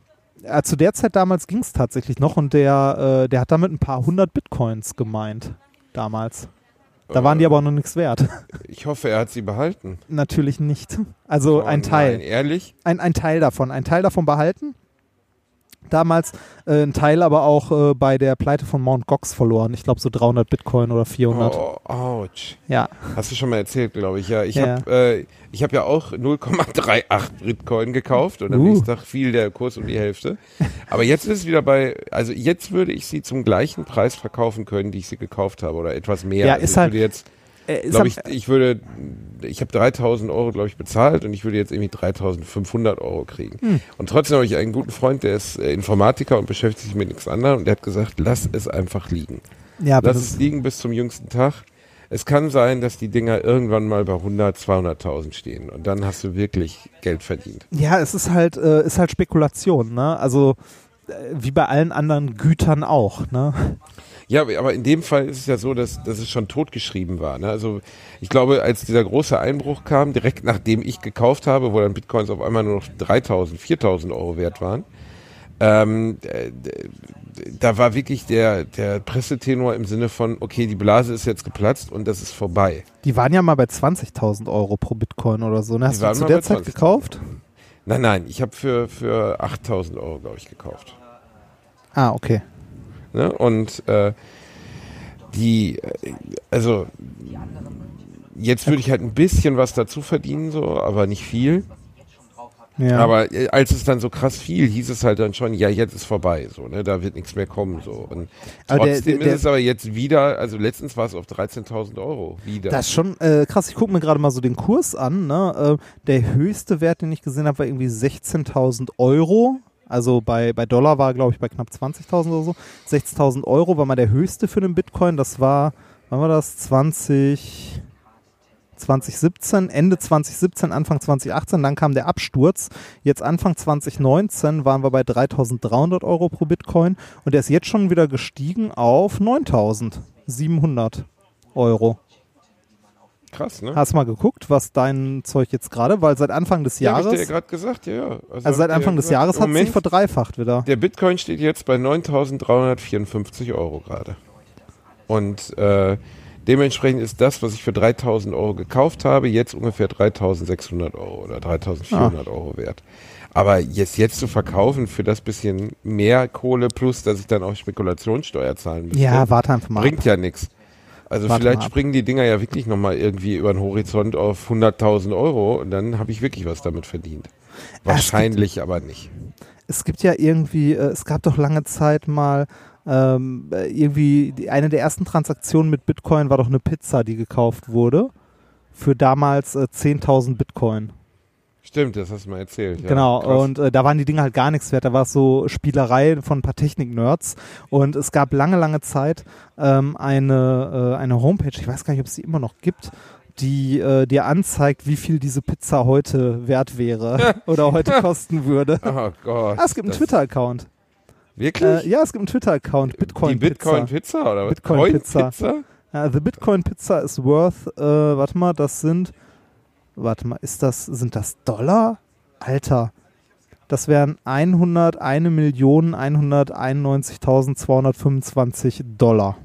ja, zu der Zeit damals ging es tatsächlich noch und der, äh, der hat damit ein paar hundert Bitcoins gemeint damals. Da waren die aber auch noch nichts wert. Ich hoffe, er hat sie behalten. Natürlich nicht. Also Oh ein Teil. Nein, ehrlich? Ein, ein Teil davon. Ein Teil davon behalten. Damals äh, ein Teil aber auch äh, bei der Pleite von Mt. Gox verloren. Ich glaube so 300 Bitcoin oder 400. Oh, ouch. Ja. Hast du schon mal erzählt, glaube ich. Ja, ich Ja. habe äh, ich hab ja auch 0,38 Bitcoin gekauft und am Uh. nächsten Tag fiel der Kurs um die Hälfte. Aber jetzt ist es wieder bei, also jetzt würde ich sie zum gleichen Preis verkaufen können, die ich sie gekauft habe oder etwas mehr. Ja, also ist ich halt- jetzt, Äh, am- ich, ich würde, ich habe 3000 Euro, glaube ich, bezahlt und ich würde jetzt irgendwie 3500 Euro kriegen. Hm. Und trotzdem habe ich einen guten Freund, der ist äh, Informatiker und beschäftigt sich mit nichts anderem und der hat gesagt, lass es einfach liegen. Ja, Lass es liegen bis zum jüngsten Tag. Es kann sein, dass die Dinger irgendwann mal bei 100, 200.000 stehen und dann hast du wirklich Geld verdient. Ja, es ist halt, äh, ist halt Spekulation, ne? Also äh, wie bei allen anderen Gütern auch, ne? Ja, aber- in dem Fall ist es ja so, dass, dass es schon totgeschrieben war. Ne? Also ich glaube, als dieser große Einbruch kam, direkt nachdem ich gekauft habe, wo dann Bitcoins auf einmal nur noch 3.000, 4.000 Euro wert waren, ähm, äh, da war wirklich der, der Pressetenor im Sinne von, okay, die Blase ist jetzt geplatzt und das ist vorbei. Die waren ja mal bei 20.000 Euro pro Bitcoin oder so. Ne? Die Hast du zu der Zeit 20.000. gekauft? Nein, nein, ich habe für, für 8.000 Euro, glaube ich, gekauft. Ah, okay. Ne? Und äh, die, äh, also jetzt würde ich halt ein bisschen was dazu verdienen, so, aber nicht viel. Ja. Aber äh, als es dann so krass fiel, hieß es halt dann schon, ja, jetzt ist vorbei, so, ne, da wird nichts mehr kommen, so. Und Aber trotzdem der- der- ist es aber jetzt wieder, also letztens war es auf 13.000 Euro wieder. Das ist schon äh, krass. Ich gucke mir gerade mal so den Kurs an. Ne? Äh, der höchste Wert, den ich gesehen habe, war irgendwie 16.000 Euro. Also bei, bei Dollar war, glaube ich, bei knapp 20.000 oder so. 16.000 Euro war mal der höchste für den Bitcoin. Das war, wann war das? 20, 2017, Ende 2017, Anfang 2018. Dann kam der Absturz. Jetzt Anfang 2019 waren wir bei 3.300 Euro pro Bitcoin. Und der ist jetzt schon wieder gestiegen auf 9.700 Euro. Krass, ne? Hast du mal geguckt, was dein Zeug jetzt gerade, weil seit Anfang des ja, hab Jahres, ich dir ja gerade gesagt, ja, ja. also seit ich dir Anfang des gesagt, Jahres hat es sich verdreifacht wieder. Der Bitcoin steht jetzt bei 9.354 Euro gerade. Und äh, dementsprechend ist das, was ich für 3.000 Euro gekauft habe, jetzt ungefähr 3.600 Euro oder 3.400 Ah. Euro wert. Aber jetzt, jetzt zu verkaufen für das bisschen mehr Kohle plus, dass ich dann auch Spekulationssteuer zahlen müsste, Ja, warte einfach mal. bringt ja nichts. Also Warte vielleicht springen die Dinger ja wirklich nochmal irgendwie über den Horizont auf 100.000 Euro und dann habe ich wirklich was damit verdient. Wahrscheinlich aber nicht. Es gibt ja irgendwie, äh, es gab doch lange Zeit mal ähm, äh, irgendwie, die, eine der ersten Transaktionen mit Bitcoin war doch eine Pizza, die gekauft wurde. Für damals äh, 10.000 Bitcoin. Stimmt, das hast du mal erzählt. Ja, genau, krass. und äh, da waren die Dinge halt gar nichts wert. Da war es so Spielerei von ein paar Technik-Nerds. Und es gab lange, lange Zeit ähm, eine, äh, eine Homepage, ich weiß gar nicht, ob es die immer noch gibt, die äh, dir anzeigt, wie viel diese Pizza heute wert wäre oder heute kosten würde. Oh Gott. Ah, es gibt einen Twitter-Account. Wirklich? Äh, ja, es gibt einen Twitter-Account, Bitcoin Die Bitcoin Pizza. Pizza oder was? Bitcoin Coin Pizza. Pizza? Ja, the Bitcoin Pizza is worth, äh, warte mal, das sind, warte mal, ist das, sind das Dollar? Alter, das wären 101.191.225 Dollar.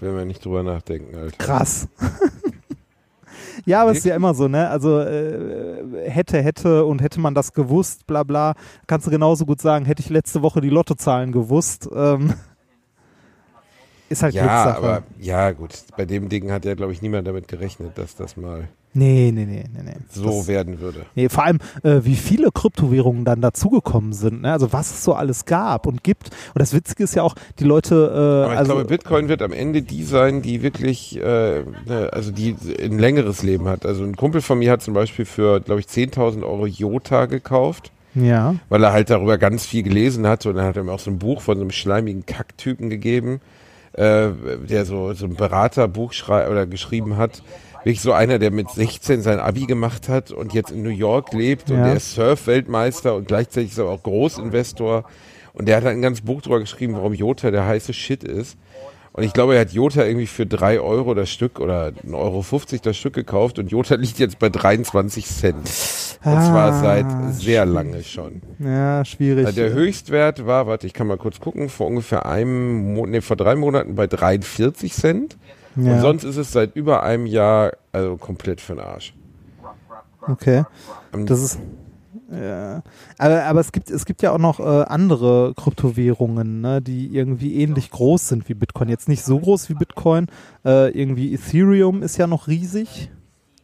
Will man nicht drüber nachdenken, Alter. Krass. ja, aber es ist ja immer so, ne? Also äh, hätte, hätte und hätte man das gewusst, bla bla, kannst du genauso gut sagen, hätte ich letzte Woche die Lottozahlen gewusst. Ähm, ist halt Ja, Glückssache. aber ja gut, bei dem Ding hat ja, glaube ich, niemand damit gerechnet, dass das mal Nee, nee, nee, nee, nee. so Das- werden würde. Nee, vor allem, äh, wie viele Kryptowährungen dann dazugekommen sind. Ne? Also was es so alles gab und gibt. Und das Witzige ist ja auch, die Leute, äh, Aber ich also glaube, Bitcoin wird am Ende die sein, die wirklich, äh, ne, also die ein längeres Leben hat. Also ein Kumpel von mir hat zum Beispiel für, glaube ich, 10.000 Euro Jota gekauft. ja, weil er halt darüber ganz viel gelesen hatte und dann hat er mir auch so ein Buch von so einem schleimigen Kacktypen gegeben, äh, der so, so ein Beraterbuch schrei oder geschrieben hat. Wirklich so einer, der mit 16 sein Abi gemacht hat und jetzt in New York lebt und Ja. der ist Surf-Weltmeister und gleichzeitig ist er auch Großinvestor und der hat halt ein ganzes Buch drüber geschrieben, warum Jota der heiße Shit ist. Und ich glaube, er hat Jota irgendwie für drei Euro das Stück oder 1,50 Euro das Stück gekauft und Jota liegt jetzt bei 23 Cent. Und zwar Ah, seit sehr lange schon. ja, schwierig. Also der Höchstwert war, warte, ich kann mal kurz gucken, vor ungefähr einem, Mo nee, vor drei Monaten bei 43 Cent. Ja, Und sonst ist es seit über einem Jahr also komplett für den Arsch. okay. Und Das ist ja. Aber, aber es gibt es gibt ja auch noch äh, andere Kryptowährungen, ne, die irgendwie ähnlich groß sind wie Bitcoin. Jetzt nicht so groß wie Bitcoin. Äh, irgendwie Ethereum ist ja noch riesig.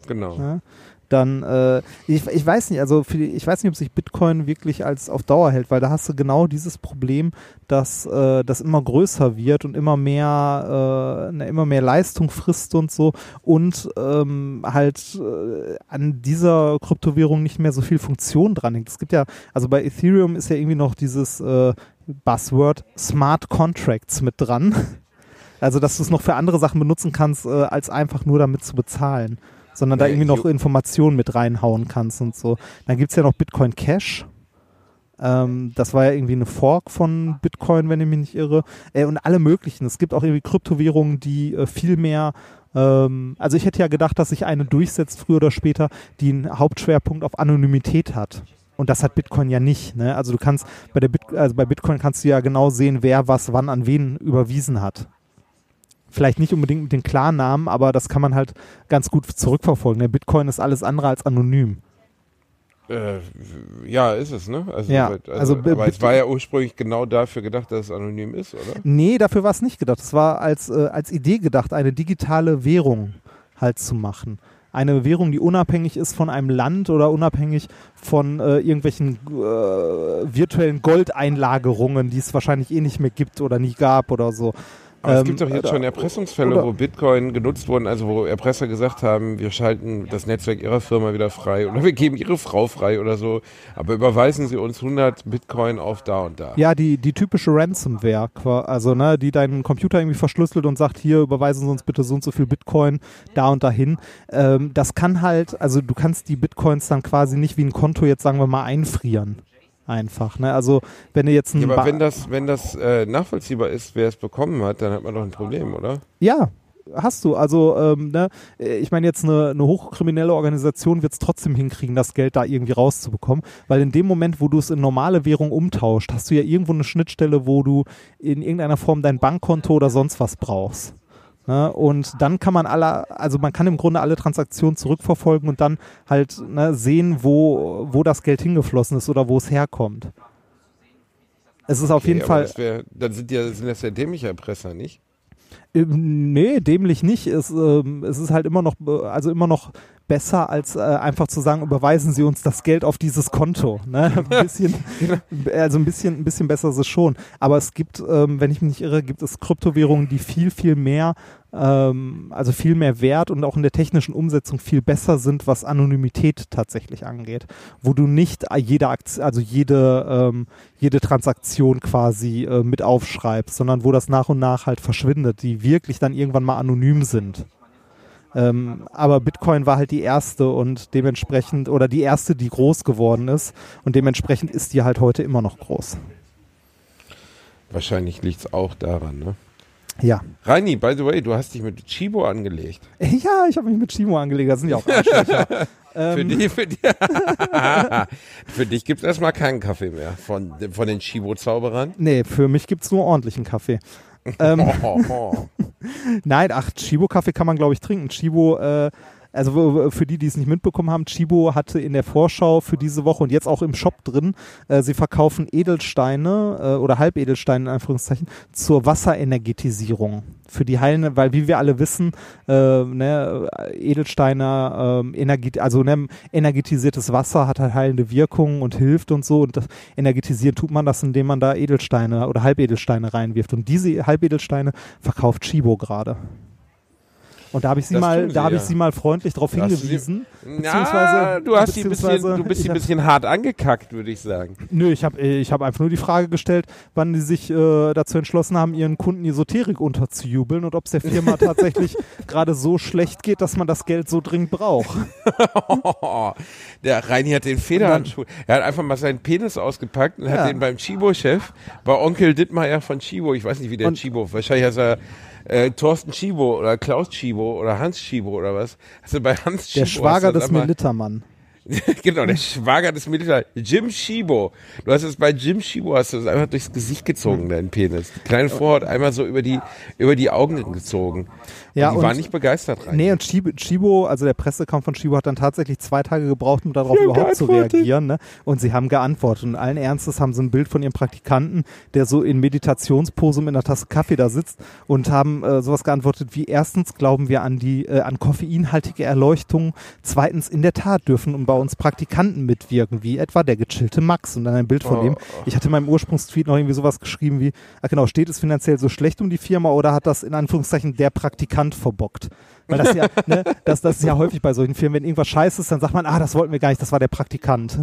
genau. Ja. Dann, äh, ich, ich weiß nicht, also für, die- ich weiß nicht, ob sich Bitcoin wirklich als auf Dauer hält, weil da hast du genau dieses Problem, dass äh, das immer größer wird und immer mehr, äh, ne, immer mehr Leistung frisst und so und ähm, halt äh, an dieser Kryptowährung nicht mehr so viel Funktion dran hängt. Es gibt ja, also bei Ethereum ist ja irgendwie noch dieses äh, Buzzword Smart Contracts mit dran. Also, dass du es noch für andere Sachen benutzen kannst, äh, als einfach nur damit zu bezahlen sondern da Ja, irgendwie noch Informationen mit reinhauen kannst und so. Dann gibt's ja noch Bitcoin Cash. Ähm, das war ja irgendwie eine Fork von Bitcoin, wenn ich mich nicht irre. Äh, und alle möglichen. Es gibt auch irgendwie Kryptowährungen, die äh, viel mehr ähm, also ich hätte ja gedacht, dass sich eine durchsetzt, früher oder später, die einen Hauptschwerpunkt auf Anonymität hat. Und das hat Bitcoin ja nicht. Ne? Also du kannst bei der Bit also bei Bitcoin kannst du ja genau sehen, wer was wann an wen überwiesen hat vielleicht nicht unbedingt mit den Klarnamen, aber das kann man halt ganz gut zurückverfolgen. Der Bitcoin ist alles andere als anonym. Äh, ja, ist es, ne? Also, Ja, also, also aber es war ja ursprünglich genau dafür gedacht, dass es anonym ist, oder? Nee, dafür war es nicht gedacht. Es war als, äh, als Idee gedacht, eine digitale Währung halt zu machen. Eine Währung, die unabhängig ist von einem Land oder unabhängig von äh, irgendwelchen äh, virtuellen Goldeinlagerungen, die es wahrscheinlich eh nicht mehr gibt oder nie gab oder so. Aber es Ähm, gibt doch jetzt oder- schon Erpressungsfälle, oder- wo Bitcoin genutzt wurden, also wo Erpresser gesagt haben, wir schalten das Netzwerk ihrer Firma wieder frei oder wir geben ihre Frau frei oder so, aber überweisen sie uns 100 Bitcoin auf da und da. Ja, die, die typische Ransomware, also ne, die deinen Computer irgendwie verschlüsselt und sagt, hier überweisen Sie uns bitte so und so viel Bitcoin da und dahin. Ähm, das kann halt, also du kannst die Bitcoins dann quasi nicht wie ein Konto jetzt sagen wir mal einfrieren. Einfach, ne? Also wenn du jetzt ein Ja, aber Ba- wenn das, wenn das äh, nachvollziehbar ist, wer es bekommen hat, dann hat man doch ein Problem, oder? Ja, hast du. Also, ähm, ne, ich meine, jetzt eine, eine hochkriminelle Organisation wird es trotzdem hinkriegen, das Geld da irgendwie rauszubekommen, weil in dem Moment, wo du es in normale Währung umtauscht, hast du ja irgendwo eine Schnittstelle, wo du in irgendeiner Form dein Bankkonto oder sonst was brauchst. Ne? Und dann kann man alle, also man kann im Grunde alle Transaktionen zurückverfolgen und dann halt ne, sehen, wo, wo das Geld hingeflossen ist oder wo es herkommt. Es ist auf Okay, jeden aber Fall. Wär, dann sind, ja, sind das ja dämliche Erpresser, nicht? Ähm, Nee, dämlich nicht. Es, ähm, es ist halt immer noch, äh, also immer noch besser, als äh, einfach zu sagen, überweisen Sie uns das Geld auf dieses Konto. Ne? Ein bisschen, also ein bisschen, ein bisschen besser ist es schon. Aber es gibt, ähm, wenn ich mich nicht irre, gibt es Kryptowährungen, die viel, viel mehr, ähm, also viel mehr wert und auch in der technischen Umsetzung viel besser sind, was Anonymität tatsächlich angeht. Wo du nicht jede Aktion, also jede, ähm, jede Transaktion quasi äh, mit aufschreibst, sondern wo das nach und nach halt verschwindet, die wirklich dann irgendwann mal anonym sind. Ähm, aber Bitcoin war halt die erste und dementsprechend, oder die erste, die groß geworden ist und dementsprechend ist die halt heute immer noch groß. Wahrscheinlich liegt es auch daran, ne? Ja. Reini, by the way, du hast dich mit Chibo angelegt. Ja, ich habe mich mit Chimo angelegt, das sind ja auch Arschlöcher. Für, ähm, die, für, die, für dich gibt es erstmal keinen Kaffee mehr von, von den Chibo-Zauberern. nee, für mich gibt es nur ordentlichen Kaffee. Ähm, Nein, ach, Chibo-Kaffee kann man, glaube ich, trinken. Chibo, äh, also für die, die es nicht mitbekommen haben, Chibo hatte in der Vorschau für diese Woche und jetzt auch im Shop drin, äh, sie verkaufen Edelsteine äh, oder Halbedelsteine in Anführungszeichen zur Wasserenergetisierung. Für die heilende, weil wie wir alle wissen, äh, ne, Edelsteine, ähm, Energie, also ne, energetisiertes Wasser hat halt heilende Wirkung und hilft und so. Und das energetisieren tut man das, indem man da Edelsteine oder Halbedelsteine reinwirft. Und diese Halbedelsteine verkauft Chibo gerade. Und da habe ich sie Das mal, sie, da habe ja. ich sie mal freundlich darauf du sie- hingewiesen. Ja, du hast sie ein bisschen, du bist sie ein bisschen hart angekackt, würde ich sagen. Nö, ich habe ich hab einfach nur die Frage gestellt, wann die sich äh, dazu entschlossen haben, ihren Kunden Esoterik unterzujubeln und ob es der Firma tatsächlich gerade so schlecht geht, dass man das Geld so dringend braucht. Der Reini hat den Federhandschuh. Er hat einfach mal seinen Penis ausgepackt und Ja. hat den beim Chibo-Chef, bei Onkel Dittmeier von Chibo, ich weiß nicht wie der Und- Chibo, wahrscheinlich heißt er äh, Thorsten Chibo oder Klaus Chibo oder Hans Chibo oder was. Also bei Hans Chibo. Der Schwager des Militermann. genau, der Schwager des Militär. Jim Shibo. Du hast es bei Jim Shibo, hast du es einfach durchs Gesicht gezogen, Hm. deinen Penis. Die kleine Vorhaut einmal so über die, über die Augen gezogen. Ja, und die und- waren nicht begeistert rein. Nee, und Chibo, also der Pressekamp von Chibo hat dann tatsächlich zwei Tage gebraucht, um darauf überhaupt zu reagieren. Ne? Und sie haben geantwortet. Und allen Ernstes haben sie ein Bild von ihrem Praktikanten, der so in Meditationspose mit einer Tasse Kaffee da sitzt und haben äh, sowas geantwortet wie erstens glauben wir an die äh, an koffeinhaltige Erleuchtung, zweitens in der Tat dürfen bei uns Praktikanten mitwirken, wie etwa der gechillte Max. Und dann ein Bild von Oh. dem. Ich hatte in meinem Ursprungstweet noch irgendwie sowas geschrieben wie, ah genau, steht es finanziell so schlecht um die Firma oder hat das in Anführungszeichen der Praktikant verbockt? Weil das ja, ne, das, das ist ja häufig bei solchen Firmen, wenn irgendwas scheiße ist, dann sagt man, ah, das wollten wir gar nicht, das war der Praktikant.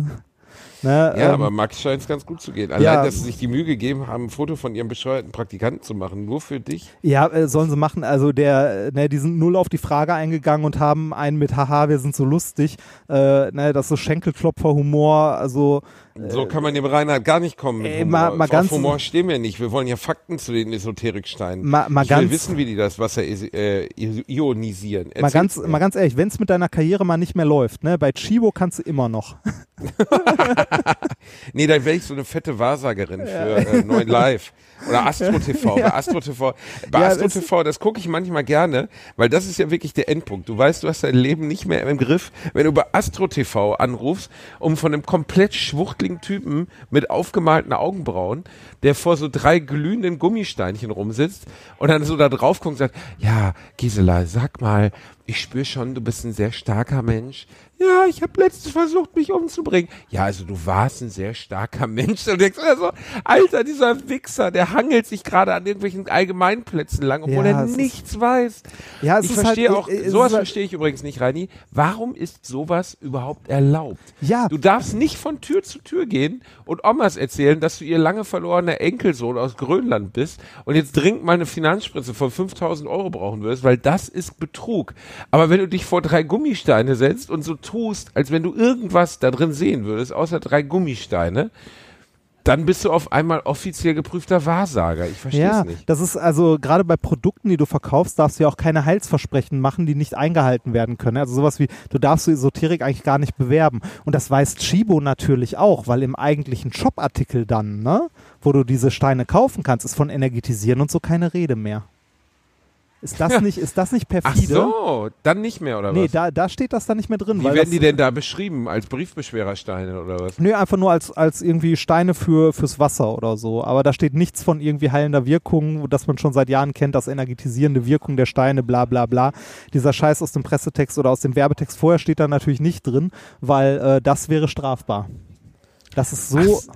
Ne, Ja, ähm, aber Max scheint es ganz gut zu gehen. Allein, ja. dass sie sich die Mühe gegeben haben, ein Foto von ihrem bescheuerten Praktikanten zu machen, nur für dich. Ja, äh, sollen sie machen. Also der, äh, ne, die sind null auf die Frage eingegangen und haben einen mit Haha, wir sind so lustig. Äh, ne, das ist so Schenkelklopfer-Humor. Also So kann man dem Reinhard gar nicht kommen. Mit Ey, Humor. mal- mal Auf ganz- Humor stehen wir nicht. Wir wollen ja Fakten zu den Esoteriksteinen. Ma- mal ich will ganz- wissen, wie die das Wasser äh, ionisieren. mal ganz, mir. mal ganz ehrlich, wenn es mit deiner Karriere mal nicht mehr läuft, ne, bei Chibo kannst du immer noch. Nee, dann wäre ich so eine fette Wahrsagerin für äh, Neuen Live. Oder Astro TV. Bei Astro TV, bei Ja, Astro das- TV, das gucke ich manchmal gerne, weil das ist ja wirklich der Endpunkt. Du weißt, du hast dein Leben nicht mehr im Griff, wenn du bei Astro TV anrufst, um von einem komplett schwuchtligen Typen mit aufgemalten Augenbrauen, der vor so drei glühenden Gummisteinchen rumsitzt und dann so da drauf guckt und sagt, ja, Gisela, sag mal, ich spüre schon, du bist ein sehr starker Mensch. Ja, ich habe letztens versucht, mich umzubringen. Ja, also du warst ein sehr starker Mensch. Und denkst also, Alter, dieser Wichser, der hangelt sich gerade an irgendwelchen Allgemeinplätzen lang, obwohl Ja, er es ist- nichts weiß. Ja, es ich ist verstehe halt- auch, es sowas halt- verstehe ich übrigens nicht, Reini. Warum ist sowas überhaupt erlaubt? Ja. Du darfst nicht von Tür zu Tür gehen und Omas erzählen, dass du ihr lange verlorener Enkelsohn aus Grönland bist und jetzt dringend mal eine Finanzspritze von 5000 Euro brauchen wirst, weil das ist Betrug. Aber wenn du dich vor drei Gummisteine setzt und so tust, als wenn du irgendwas da drin sehen würdest, außer drei Gummisteine, dann bist du auf einmal offiziell geprüfter Wahrsager. Ich verstehe Ja, es nicht. das ist also gerade bei Produkten, die du verkaufst, darfst du ja auch keine Heilsversprechen machen, die nicht eingehalten werden können. Also sowas wie, du darfst so Esoterik eigentlich gar nicht bewerben. Und das weiß Chibo natürlich auch, weil im eigentlichen Shop-Artikel dann, ne, wo du diese Steine kaufen kannst, ist von Energetisieren und so keine Rede mehr. Ist das nicht, ist das nicht Ach perfide? so, dann nicht mehr, oder Nee, was? da, da steht das dann nicht mehr drin. Wie werden die denn da beschrieben? Als Briefbeschwerersteine oder was? Nö, einfach nur als, als irgendwie Steine für, fürs Wasser oder so. Aber da steht nichts von irgendwie heilender Wirkung, das man schon seit Jahren kennt, das energetisierende Wirkung der Steine, bla bla bla. Dieser Scheiß aus dem Pressetext oder aus dem Werbetext vorher steht da natürlich nicht drin, weil äh, das wäre strafbar. Das ist so. Ach,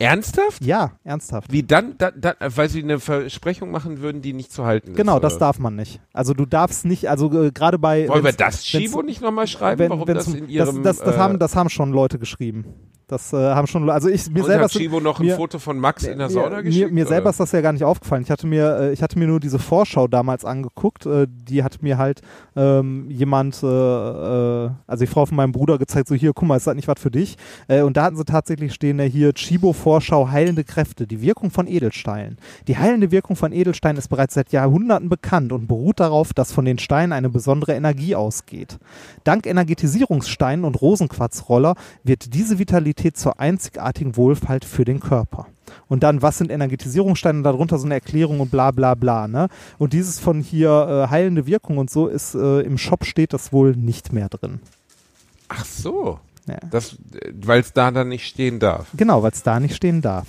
Ernsthaft? Ja, ernsthaft. Wie dann, da, da, weil sie eine Versprechung machen würden, die nicht zu halten ist. Genau, das oder? darf man nicht. Also du darfst nicht, also äh, gerade bei. Wollen wir das wenn's- Chibo nicht nochmal schreiben, wenn, warum das in ihrem... das, das, das, äh, haben, das haben schon Leute geschrieben. Das äh, haben schon, also ich mir und selber hat Chibo noch ein mir, Foto von Max in der mir, Sauna mir, geschickt? mir selber oder? ist das ja gar nicht aufgefallen. Ich hatte mir, äh, ich hatte mir nur diese Vorschau damals angeguckt. Äh, die hat mir halt ähm, jemand, äh, äh, also die Frau von meinem Bruder gezeigt, so hier, guck mal, ist das nicht was für dich? Äh, und da hatten sie tatsächlich stehen, äh, hier Chibo Vorschau heilende Kräfte, die Wirkung von Edelsteinen. Die heilende Wirkung von Edelsteinen ist bereits seit Jahrhunderten bekannt und beruht darauf, dass von den Steinen eine besondere Energie ausgeht. Dank Energetisierungssteinen und Rosenquarzroller wird diese Vitalität zur einzigartigen Wohlfalt für den Körper. Und dann, was sind Energetisierungssteine? Darunter so eine Erklärung und bla bla bla. Ne? Und dieses von hier äh, heilende Wirkung und so ist äh, im Shop steht das wohl nicht mehr drin. Ach so. Ja. Weil es da dann nicht stehen darf. Genau, weil es da nicht stehen darf.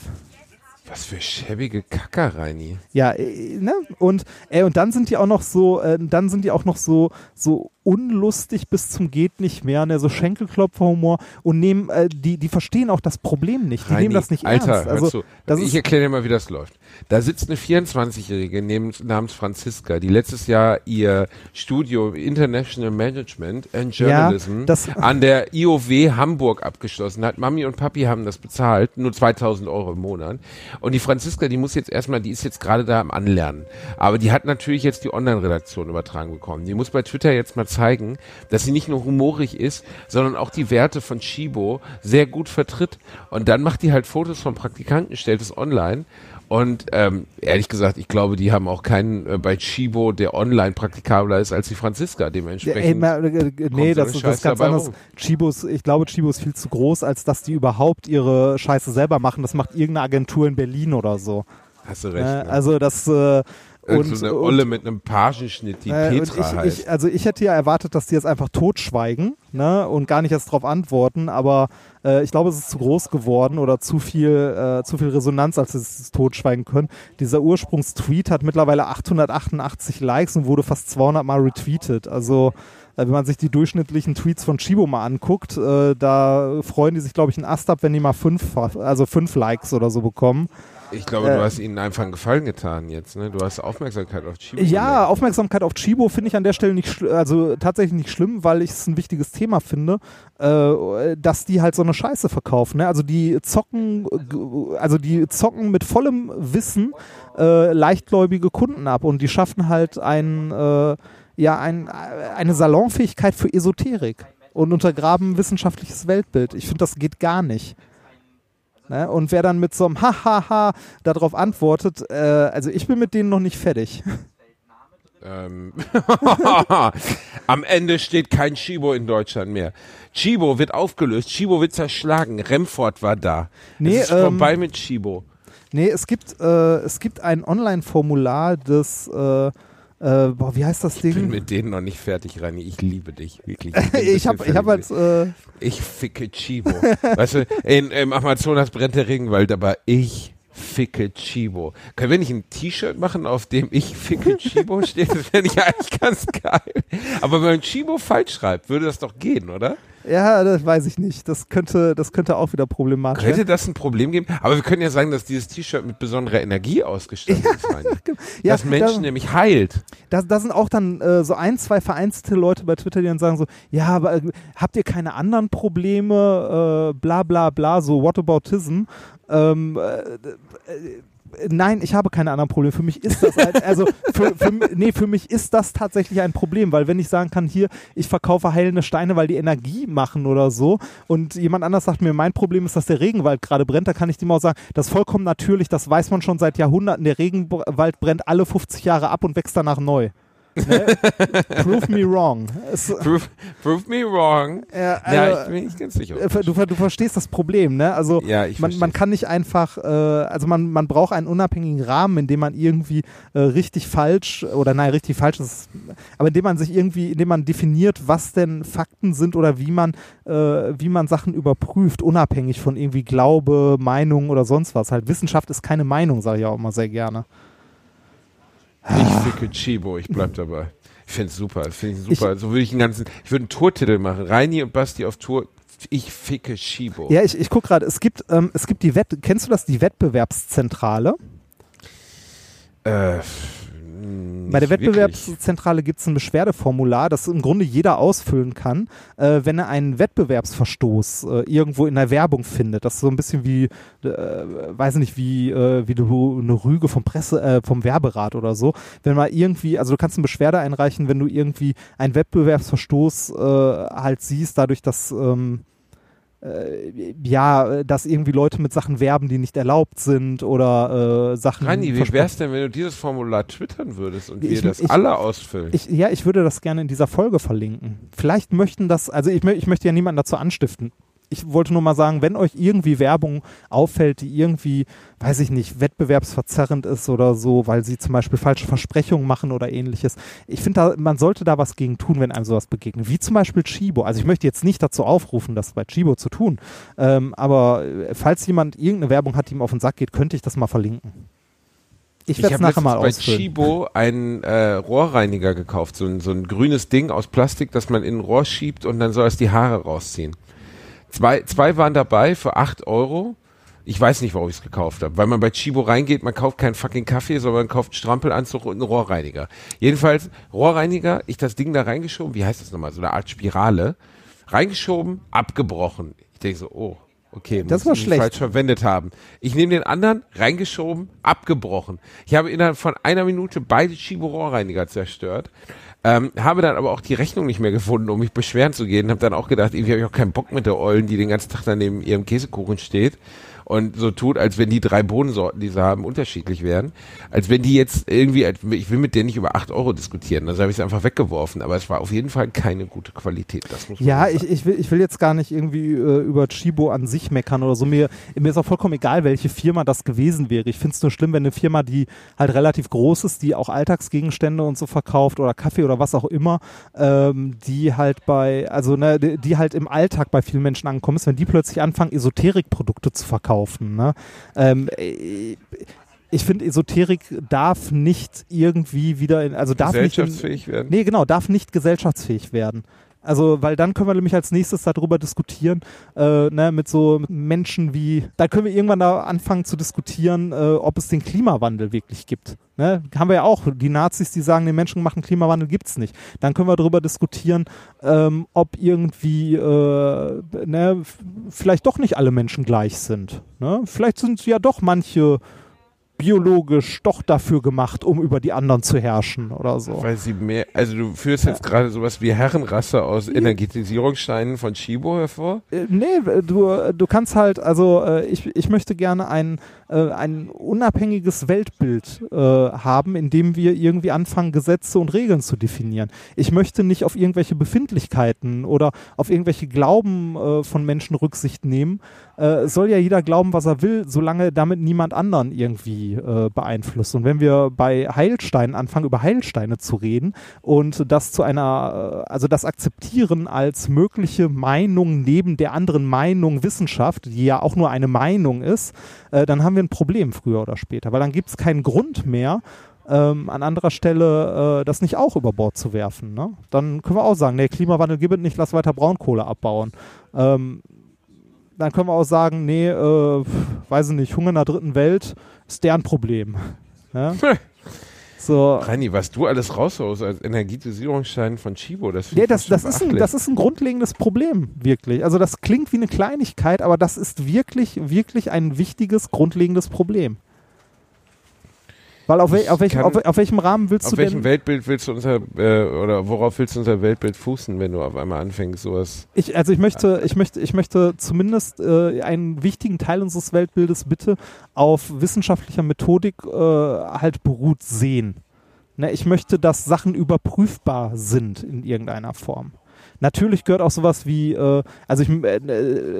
Was für schäbige Kacker, Reini. Ja, äh, ne? Und, äh, und dann sind die auch noch so, äh, dann sind die auch noch so, so unlustig bis zum geht nicht mehr, ne? so Schenkelklopferhumor und nehmen, äh, die, die verstehen auch das Problem nicht. Die Reini, nehmen das nicht Alter, ernst. Also, zu. das ich erkläre dir mal, wie das läuft. Da sitzt eine 24-Jährige namens, Franziska, die letztes Jahr ihr Studio International Management and Journalism das- an der IOW Hamburg abgeschlossen hat. Mami und Papi haben das bezahlt, nur 2000 Euro im Monat. Und die Franziska, die muss jetzt erstmal, die ist jetzt gerade da am Anlernen. Aber die hat natürlich jetzt die Online-Redaktion übertragen bekommen. Die muss bei Twitter jetzt mal zeigen, dass sie nicht nur humorig ist, sondern auch die Werte von Chibo sehr gut vertritt. Und dann macht die halt Fotos von Praktikanten, stellt es online. Und ähm, ehrlich gesagt, ich glaube, die haben auch keinen äh, bei Chibo, der online praktikabler ist als die Franziska. Dementsprechend. ey, äh, äh, nee, so das, eine ist- das ist ganz anders. rum. Chibos, ich glaube, Chibo ist viel zu groß, als dass die überhaupt ihre Scheiße selber machen. Das macht irgendeine Agentur in Berlin oder so. Hast du recht. Äh, ne? also das äh, und, so eine und- Olle mit einem Pagenschnitt, die äh, Petra ich, heißt. ich, also ich hätte ja erwartet, dass die jetzt einfach totschweigen ne, und gar nicht erst drauf antworten, aber äh, ich glaube, es ist zu groß geworden oder zu viel, äh, zu viel Resonanz, als sie es totschweigen können. Dieser Ursprungstweet hat mittlerweile 888 Likes und wurde fast 200 Mal retweetet. Also äh, wenn man sich die durchschnittlichen Tweets von Chibo mal anguckt, äh, da freuen die sich, glaube ich, einen Ast ab, wenn die mal fünf, also fünf Likes oder so bekommen. Ich glaube, Äh, du hast ihnen einfach einen Gefallen getan jetzt, ne? Du hast Aufmerksamkeit auf Chibo. Ja, Aufmerksamkeit auf Chibo finde ich an der Stelle nicht, also tatsächlich nicht schlimm, weil ich es ein wichtiges Thema finde, äh, dass die halt so eine Scheiße verkaufen. Ne? Also die zocken, also die zocken mit vollem Wissen äh, leichtgläubige Kunden ab und die schaffen halt ein, äh, ja, ein, eine Salonfähigkeit für Esoterik und untergraben wissenschaftliches Weltbild. Ich finde, das geht gar nicht. Ne? Und wer dann mit so einem Hahaha darauf antwortet, äh, also ich bin mit denen noch nicht fertig. Ähm, am Ende steht kein Chibo in Deutschland mehr. Chibo wird aufgelöst, Chibo wird zerschlagen, Remford war da. Nee, es ist ähm, vorbei mit Chibo. Nee, es gibt, äh, es gibt ein Online-Formular des, äh, äh, boah, wie heißt das Ich bin Ding? mit denen noch nicht fertig, Rani. Ich liebe dich, wirklich. Ich habe ich hab als, äh, Ich ficke Chibo. weißt du, in, im Amazonas brennt der Regenwald, aber ich ficke Chibo. Können wir nicht ein T-Shirt machen, auf dem ich ficke Chibo steht? Das wäre nicht eigentlich ganz geil. Aber wenn man Chibo falsch schreibt, würde das doch gehen, oder? Ja, das weiß ich nicht. Das könnte, das könnte auch wieder problematisch Könnte werden. das ein Problem geben? Aber wir können ja sagen, dass dieses T-Shirt mit besonderer Energie ausgestattet ist. Reini. Ja, dass Menschen da- nämlich heilt. Da, da sind auch dann äh, so ein, zwei vereinzelte Leute bei Twitter, die dann sagen so, ja, aber äh, habt ihr keine anderen Probleme, äh, bla bla bla, so Whataboutism. Ähm, äh, äh, Nein, ich habe keine anderen Probleme. Für mich ist das ein, also für, für, nee, für mich ist das tatsächlich ein Problem, weil wenn ich sagen kann, hier, ich verkaufe heilende Steine, weil die Energie machen oder so und jemand anders sagt mir, mein Problem ist, dass der Regenwald gerade brennt, da kann ich dem auch sagen, das ist vollkommen natürlich, das weiß man schon seit Jahrhunderten, der Regenwald brennt alle 50 Jahre ab und wächst danach neu. Ne? Prove me wrong. Prove, prove me wrong. Ja, ja, also, ich bin nicht ganz sicher. äh, du, du verstehst das Problem, ne? Also Ja, man, man kann nicht einfach, äh, also man, man braucht einen unabhängigen Rahmen, in dem man irgendwie äh, richtig falsch oder nein, richtig falsch ist, aber in dem man sich irgendwie, in dem man definiert, was denn Fakten sind oder wie man, äh, wie man Sachen überprüft, unabhängig von irgendwie Glaube, Meinung oder sonst was. Halt Wissenschaft ist keine Meinung, sage ich auch immer sehr gerne. Ich ficke Chibo, ich bleib dabei. Ich finde es super, finde ich super. so würde ich einen ganzen, ich würde einen Tourtitel machen. Reini und Basti auf Tour. Ich ficke Chibo. Ja, ich, ich gucke gerade, es gibt, ähm, es gibt die Wett, kennst du das, die Wettbewerbszentrale? Äh, Bei der nicht wirklich. Wettbewerbszentrale gibt es ein Beschwerdeformular, das im Grunde jeder ausfüllen kann, äh, wenn er einen Wettbewerbsverstoß äh, irgendwo in der Werbung findet. Das ist so ein bisschen wie, äh, weiß nicht, wie, äh, wie du eine Rüge vom Presse, äh, vom Werberat oder so. Wenn man irgendwie, also du kannst eine Beschwerde einreichen, wenn du irgendwie einen Wettbewerbsverstoß äh, halt siehst, dadurch, dass ähm, äh, ja, dass irgendwie Leute mit Sachen werben, die nicht erlaubt sind oder äh, Sachen. Reini, wie versprechen. wär's denn, wenn du dieses Formular twittern würdest und wir das ich- alle ausfüllen? Ich, ja, ich würde das gerne in dieser Folge verlinken. Vielleicht möchten das, also ich, ich möchte ja niemanden dazu anstiften. Ich wollte nur mal sagen, wenn euch irgendwie Werbung auffällt, die irgendwie, weiß ich nicht, wettbewerbsverzerrend ist oder so, weil sie zum Beispiel falsche Versprechungen machen oder ähnliches. Ich finde, man sollte da was gegen tun, wenn einem sowas begegnet. Wie zum Beispiel Chibo. Also ich möchte jetzt nicht dazu aufrufen, das bei Chibo zu tun. Ähm, aber äh, falls jemand irgendeine Werbung hat, die ihm auf den Sack geht, könnte ich das mal verlinken. Ich werde es nachher mal bei ausfüllen. Chibo einen äh, Rohrreiniger gekauft, so ein, so ein grünes Ding aus Plastik, das man in ein Rohr schiebt und dann soll es die Haare rausziehen. Zwei, zwei waren dabei für 8 Euro. Ich weiß nicht, warum ich es gekauft habe, weil man bei Chibo reingeht, man kauft keinen fucking Kaffee, sondern man kauft einen Strampelanzug und einen Rohrreiniger. Jedenfalls Rohrreiniger, ich das Ding da reingeschoben, wie heißt das nochmal, so eine Art Spirale, reingeschoben, abgebrochen. Ich denke so, oh, okay, Das muss war ich schlecht. falsch verwendet haben. Ich nehme den anderen, reingeschoben, abgebrochen. Ich habe innerhalb von einer Minute beide Chibo-Rohrreiniger zerstört. Ähm, habe dann aber auch die Rechnung nicht mehr gefunden, um mich beschweren zu gehen. Habe dann auch gedacht, irgendwie habe ich auch keinen Bock mit der Eulen, die den ganzen Tag dann neben ihrem Käsekuchen steht und so tut, als wenn die drei Bohnensorten, die sie haben, unterschiedlich wären. Als wenn die jetzt irgendwie, ich will mit denen nicht über 8 Euro diskutieren. Also habe ich es einfach weggeworfen. Aber es war auf jeden Fall keine gute Qualität. Das muss Ja, ich, ich, will, ich will jetzt gar nicht irgendwie äh, über Chibo an sich meckern oder so. Mir, mir ist auch vollkommen egal, welche Firma das gewesen wäre. Ich finde es nur schlimm, wenn eine Firma, die halt relativ groß ist, die auch Alltagsgegenstände und so verkauft oder Kaffee oder was auch immer, ähm, die halt bei, also ne, die, die halt im Alltag bei vielen Menschen angekommen ist, wenn die plötzlich anfangen, Esoterikprodukte zu verkaufen. Ne? Ähm, äh, ich finde, Esoterik darf nicht irgendwie wieder in, also darf nicht in, Gesellschaftsfähig werden. Nee, genau, darf nicht gesellschaftsfähig werden. Also, weil dann können wir nämlich als nächstes darüber diskutieren, äh, ne, mit so Menschen wie, da können wir irgendwann da anfangen zu diskutieren, äh, ob es den Klimawandel wirklich gibt. Ne? Haben wir ja auch die Nazis, die sagen, den Menschen machen Klimawandel gibt's nicht. Dann können wir darüber diskutieren, ähm, ob irgendwie, äh, ne, vielleicht doch nicht alle Menschen gleich sind. Ne? Vielleicht sind ja doch manche biologisch doch dafür gemacht, um über die anderen zu herrschen oder so. Weil sie mehr, also du führst jetzt gerade sowas wie Herrenrasse aus Energetisierungssteinen von Chibo hervor? Äh, Nee, du, du kannst halt, also äh, ich, ich möchte gerne ein, äh, ein unabhängiges Weltbild äh, haben, in dem wir irgendwie anfangen, Gesetze und Regeln zu definieren. Ich möchte nicht auf irgendwelche Befindlichkeiten oder auf irgendwelche Glauben von Menschen Rücksicht nehmen. Soll ja jeder glauben, was er will, solange damit niemand anderen irgendwie äh, beeinflusst. Und wenn wir bei Heilsteinen anfangen, über Heilsteine zu reden und das zu einer, äh, also das akzeptieren als mögliche Meinung neben der anderen Meinung Wissenschaft, die ja auch nur eine Meinung ist, äh, dann haben wir ein Problem früher oder später, weil dann gibt es keinen Grund mehr, ähm, an anderer Stelle äh, das nicht auch über Bord zu werfen. Ne? Dann können wir auch sagen, nee, Klimawandel gibt nicht, lass weiter Braunkohle abbauen. Ähm, dann können wir auch sagen, nee, äh, weiß ich nicht, Hunger in der dritten Welt ist deren Problem. Ja? So. Reini, was du alles raushaust als Energetisierungsschein von Chibo, das ich das, das, ist ein, das ist ein grundlegendes Problem, wirklich. Also das klingt wie eine Kleinigkeit, aber das ist wirklich, wirklich ein wichtiges, grundlegendes Problem. Weil auf, wel, auf, welchem, kann- auf, auf welchem Rahmen willst Auf du welchem denn... Weltbild willst du unser, äh, oder worauf willst du unser Weltbild fußen, wenn du auf einmal anfängst, sowas? Ich, also ich möchte, ich möchte, ich möchte zumindest äh, einen wichtigen Teil unseres Weltbildes bitte auf wissenschaftlicher Methodik äh, halt beruht sehen. Ne, ich möchte, dass Sachen überprüfbar sind in irgendeiner Form. Natürlich gehört auch sowas wie, äh, also ich, äh,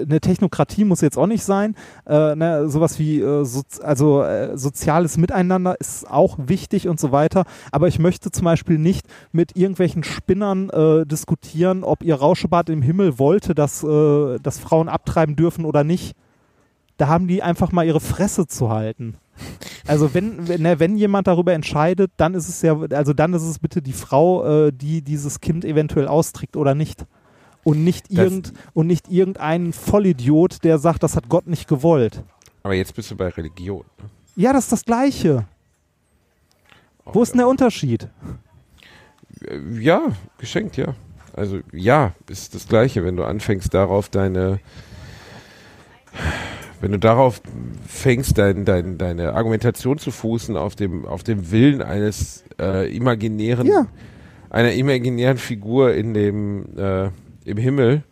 eine Technokratie muss jetzt auch nicht sein, äh, ne, sowas wie äh, soz also äh, soziales Miteinander ist auch wichtig und so weiter. Aber ich möchte zum Beispiel nicht mit irgendwelchen Spinnern äh, diskutieren, ob ihr Rauschebad im Himmel wollte, dass, äh, dass Frauen abtreiben dürfen oder nicht. Da haben die einfach mal ihre Fresse zu halten. Also wenn, wenn, ne, wenn jemand darüber entscheidet, dann ist es ja, also dann ist es bitte die Frau, äh, die dieses Kind eventuell austrägt oder nicht. Und nicht, Das- irgend, und nicht irgendein Vollidiot, der sagt, das hat Gott nicht gewollt. Aber jetzt bist du bei Religion. ne? Ja, das ist das Gleiche. Wo ist denn der Unterschied? Äh, Ja, geschenkt, ja. Also ja, ist das Gleiche, wenn du anfängst darauf deine, wenn du darauf fängst, dein, dein, deine Argumentation zu fußen auf dem, auf dem Willen eines äh, imaginären, Ja. einer imaginären Figur in dem, äh, im Himmel,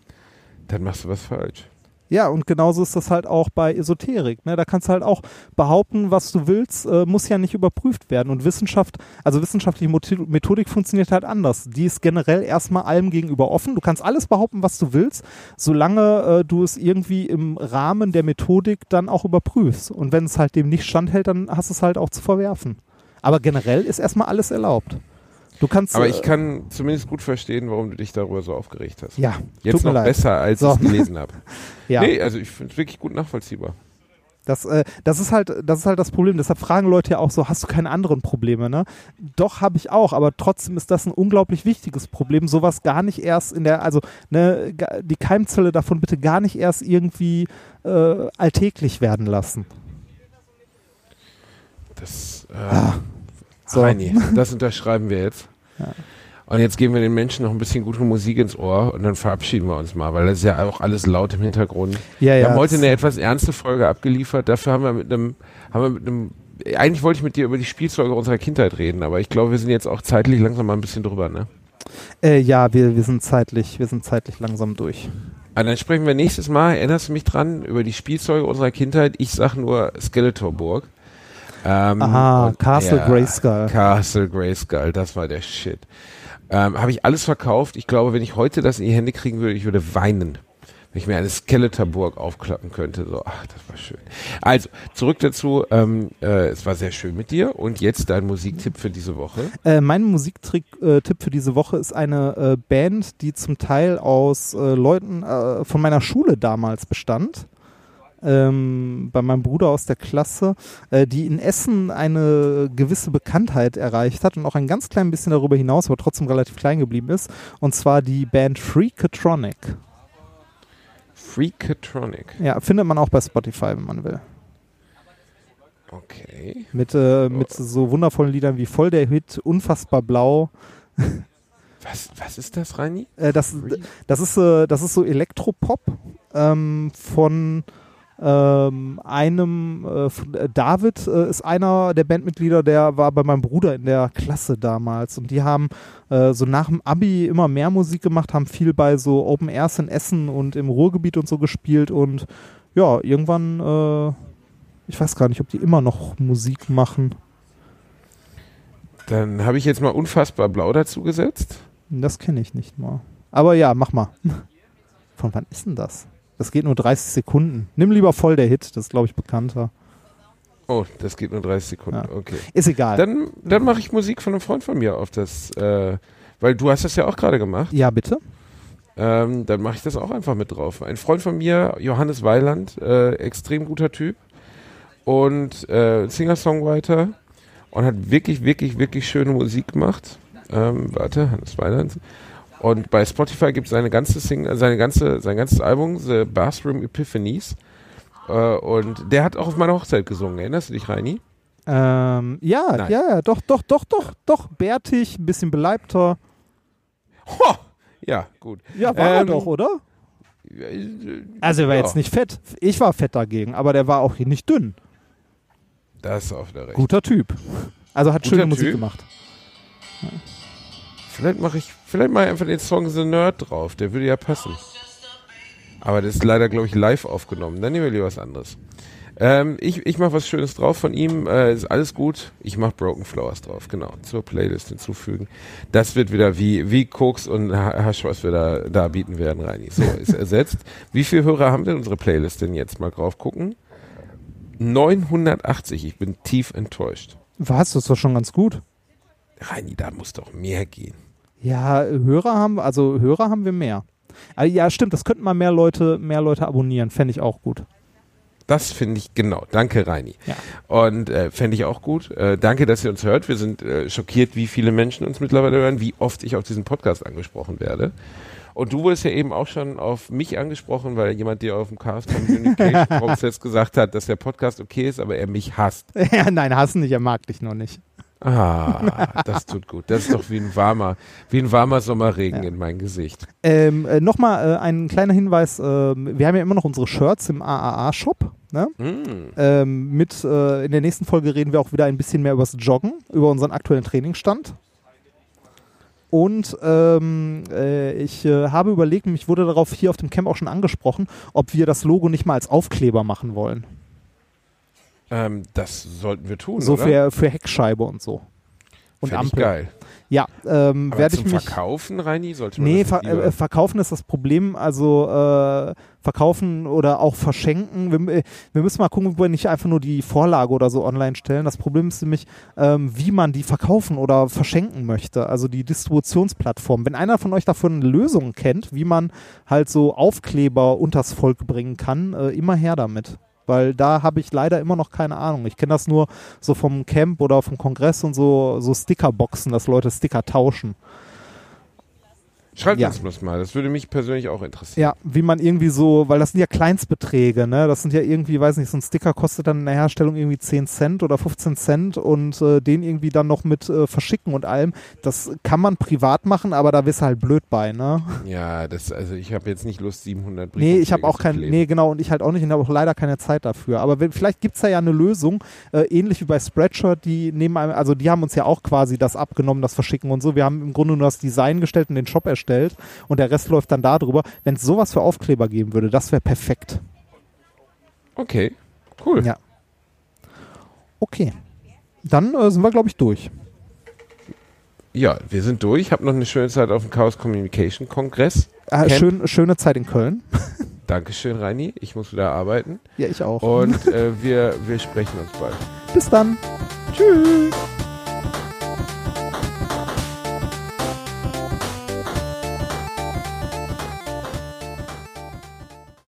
dann machst du was falsch. Ja, und genauso ist das halt auch bei Esoterik. Ne? Da kannst du halt auch behaupten, was du willst, äh, muss ja nicht überprüft werden. Und Wissenschaft, also wissenschaftliche Methodik funktioniert halt anders. Die ist generell erstmal allem gegenüber offen. Du kannst alles behaupten, was du willst, solange äh, du es irgendwie im Rahmen der Methodik dann auch überprüfst. Und wenn es halt dem nicht standhält, dann hast du es halt auch zu verwerfen. Aber generell ist erstmal alles erlaubt. Du kannst. Aber äh, ich kann zumindest gut verstehen, warum du dich darüber so aufgeregt hast. Ja, Jetzt noch leid. besser, als So. ich es gelesen habe. Ja. Nee, also ich finde es wirklich gut nachvollziehbar. Das, äh, das, ist halt, das ist halt das Problem. Deshalb fragen Leute ja auch so, hast du keine anderen Probleme? Ne? Doch, habe ich auch, aber trotzdem ist das ein unglaublich wichtiges Problem. Sowas gar nicht erst in der, also ne, die Keimzelle davon bitte gar nicht erst irgendwie äh, alltäglich werden lassen. Das, äh, Ah, so. Reini, das unterschreiben wir jetzt. Ja. Und jetzt geben wir den Menschen noch ein bisschen gute Musik ins Ohr und dann verabschieden wir uns mal, weil das ist ja auch alles laut im Hintergrund. Ja, wir ja, haben heute eine etwas ernste Folge abgeliefert. Dafür haben wir mit einem, haben wir mit einem, eigentlich wollte ich mit dir über die Spielzeuge unserer Kindheit reden, aber ich glaube, wir sind jetzt auch zeitlich langsam mal ein bisschen drüber, ne? Äh, ja, wir, wir sind zeitlich, wir sind zeitlich langsam durch. Ah, dann sprechen wir nächstes Mal, erinnerst du mich dran, über die Spielzeuge unserer Kindheit. Ich sag nur Skeletorburg. Ähm, Aha, Castle Grayskull. Castle Grayskull, das war der Shit. Ähm, Habe ich alles verkauft. Ich glaube, wenn ich heute das in die Hände kriegen würde, ich würde weinen. Wenn ich mir eine Skeletorburg aufklappen könnte. So, ach, das war schön. Also, zurück dazu. Ähm, äh, es war sehr schön mit dir. Und jetzt dein Musiktipp für diese Woche. Äh, mein Musiktipp äh, für diese Woche ist eine äh, Band, die zum Teil aus äh, Leuten äh, von meiner Schule damals bestand. Ähm, bei meinem Bruder aus der Klasse, äh, die in Essen eine gewisse Bekanntheit erreicht hat und auch ein ganz klein bisschen darüber hinaus, aber trotzdem relativ klein geblieben ist. Und zwar die Band Freakatronic. Freakatronic. Ja, findet man auch bei Spotify, wenn man will. Okay. Mit, äh, mit so wundervollen Liedern wie Voll der Hit, Unfassbar Blau. Was, was ist das, Reini? Äh, das, das, ist, äh, das ist so Elektropop ähm, von ähm, einem äh, äh, David äh, ist einer der Bandmitglieder, der war bei meinem Bruder in der Klasse damals und die haben äh, so nach dem Abi immer mehr Musik gemacht, haben viel bei so Open Airs in Essen und im Ruhrgebiet und so gespielt und ja, irgendwann, äh, ich weiß gar nicht, ob die immer noch Musik machen. Dann habe ich jetzt mal unfassbar blau dazu gesetzt. Das kenne ich nicht mal. Aber ja, mach mal. Von wann ist denn das? Das geht nur 30 Sekunden. Nimm lieber voll der Hit, das ist, glaube ich, bekannter. Oh, das geht nur 30 Sekunden. Ja. Okay. Ist egal. Dann, dann mache ich Musik von einem Freund von mir auf das, äh, weil du hast das ja auch gerade gemacht. ja, bitte. Ähm, dann mache ich das auch einfach mit drauf. Ein Freund von mir, Johannes Weiland, äh, extrem guter Typ und äh, Singer-Songwriter und hat wirklich, wirklich, wirklich schöne Musik gemacht. Ähm, warte, Hannes Weiland. Und bei Spotify gibt es seine ganze Sing seine ganze, sein ganzes Album, The Bathroom Epiphanies. Äh, und der hat auch auf meiner Hochzeit gesungen. Erinnerst du dich, Reini? Ähm, ja, Nein. ja, ja, doch, doch, doch, doch, doch. Bärtig, ein bisschen beleibter. Ho! Ja, gut. Ja, war er Ähm, doch, oder? Also er war ja. jetzt nicht fett. Ich war fett dagegen, aber der war auch nicht dünn. Das ist auch wieder recht. Guter Typ. Also hat Guter schöne Musik Typ. gemacht. Vielleicht mache ich, vielleicht mache ich einfach den Song The Nerd drauf, der würde ja passen. Aber das ist leider, glaube ich, live aufgenommen. Dann nehmen wir lieber was anderes. Ähm, ich ich mache was Schönes drauf von ihm. Äh, ist alles gut. Ich mache Broken Flowers drauf, genau. Zur Playlist hinzufügen. Das wird wieder wie, wie Koks und Ha- Hasch, was wir da, da bieten werden, Reini. So, ist ersetzt. Wie viele Hörer haben denn unsere Playlist denn jetzt mal drauf gucken? 980. Ich bin tief enttäuscht. Was? Das war schon ganz gut. Reini, da muss doch mehr gehen. Ja, Hörer haben, also Hörer haben wir mehr. Ah, Ja, stimmt, das könnten mal mehr Leute, mehr Leute abonnieren, fände ich auch gut. Das finde ich, genau. Danke, Reini. Ja. Und äh, fände ich auch gut. Äh, danke, dass ihr uns hört. Wir sind äh, schockiert, wie viele Menschen uns mittlerweile hören, wie oft ich auf diesen Podcast angesprochen werde. Und du wurdest ja eben auch schon auf mich angesprochen, weil jemand dir auf dem Chaos Communication Prozess gesagt hat, dass der Podcast okay ist, aber er mich hasst. ja, nein, hassen nicht, er mag dich noch nicht. Ah, das tut gut. Das ist doch wie ein warmer, wie ein warmer Sommerregen in mein Gesicht. Ähm, äh, Nochmal äh, ein kleiner Hinweis, ähm, wir haben ja immer noch unsere Shirts im AAA-Shop. Ne? Mm. Ähm, mit, äh, in der nächsten Folge reden wir auch wieder ein bisschen mehr über das Joggen, über unseren aktuellen Trainingsstand. Und ähm, äh, ich äh, habe überlegt, mich wurde darauf hier auf dem Camp auch schon angesprochen, ob wir das Logo nicht mal als Aufkleber machen wollen. Ähm, das sollten wir tun, so oder? für, für Heckscheibe und so. Und Fänd ich Ampel. geil. Ja, ähm, werde ich mich. Verkaufen, Reini, sollte man Nee, ver äh, verkaufen ist das Problem. Also äh, verkaufen oder auch verschenken. Wir, äh, wir müssen mal gucken, ob wir nicht einfach nur die Vorlage oder so online stellen. Das Problem ist nämlich, ähm, wie man die verkaufen oder verschenken möchte. Also die Distributionsplattform. Wenn einer von euch davon eine Lösung kennt, wie man halt so Aufkleber unters Volk bringen kann, äh, immer her damit. Weil da habe ich leider immer noch keine Ahnung. Ich kenne das nur so vom Camp oder vom Kongress und so, so Stickerboxen, dass Leute Sticker tauschen. Schreibt Ja. uns bloß mal, das würde mich persönlich auch interessieren. Ja, wie man irgendwie so, weil das sind ja Kleinstbeträge, ne? Das sind ja irgendwie, weiß nicht, so ein Sticker kostet dann in der Herstellung irgendwie 10 Cent oder 15 Cent und äh, den irgendwie dann noch mit äh, verschicken und allem. Das kann man privat machen, aber da wirst du halt blöd bei, ne? Ja, das, also ich habe jetzt nicht Lust, 700 Nee, ich habe auch kein, nee, genau, und ich halt auch nicht und habe auch leider keine Zeit dafür. Aber wenn, vielleicht gibt's da ja eine Lösung, äh, ähnlich wie bei Spreadshirt, die nehmen einem, also die haben uns ja auch quasi das abgenommen, das Verschicken und so. Wir haben im Grunde nur das Design gestellt und den Shop erstellt und der Rest läuft dann darüber. Wenn es sowas für Aufkleber geben würde, das wäre perfekt. Okay, cool. Ja. Okay. Dann äh, sind wir, glaube ich, durch. Ja, wir sind durch. Hab noch eine schöne Zeit auf dem Chaos Communication Kongress. Camp. schön, schöne Zeit in Köln. Dankeschön, Reini. Ich muss wieder arbeiten. Ja, ich auch. Und äh, wir, wir sprechen uns bald. Bis dann. Tschüss.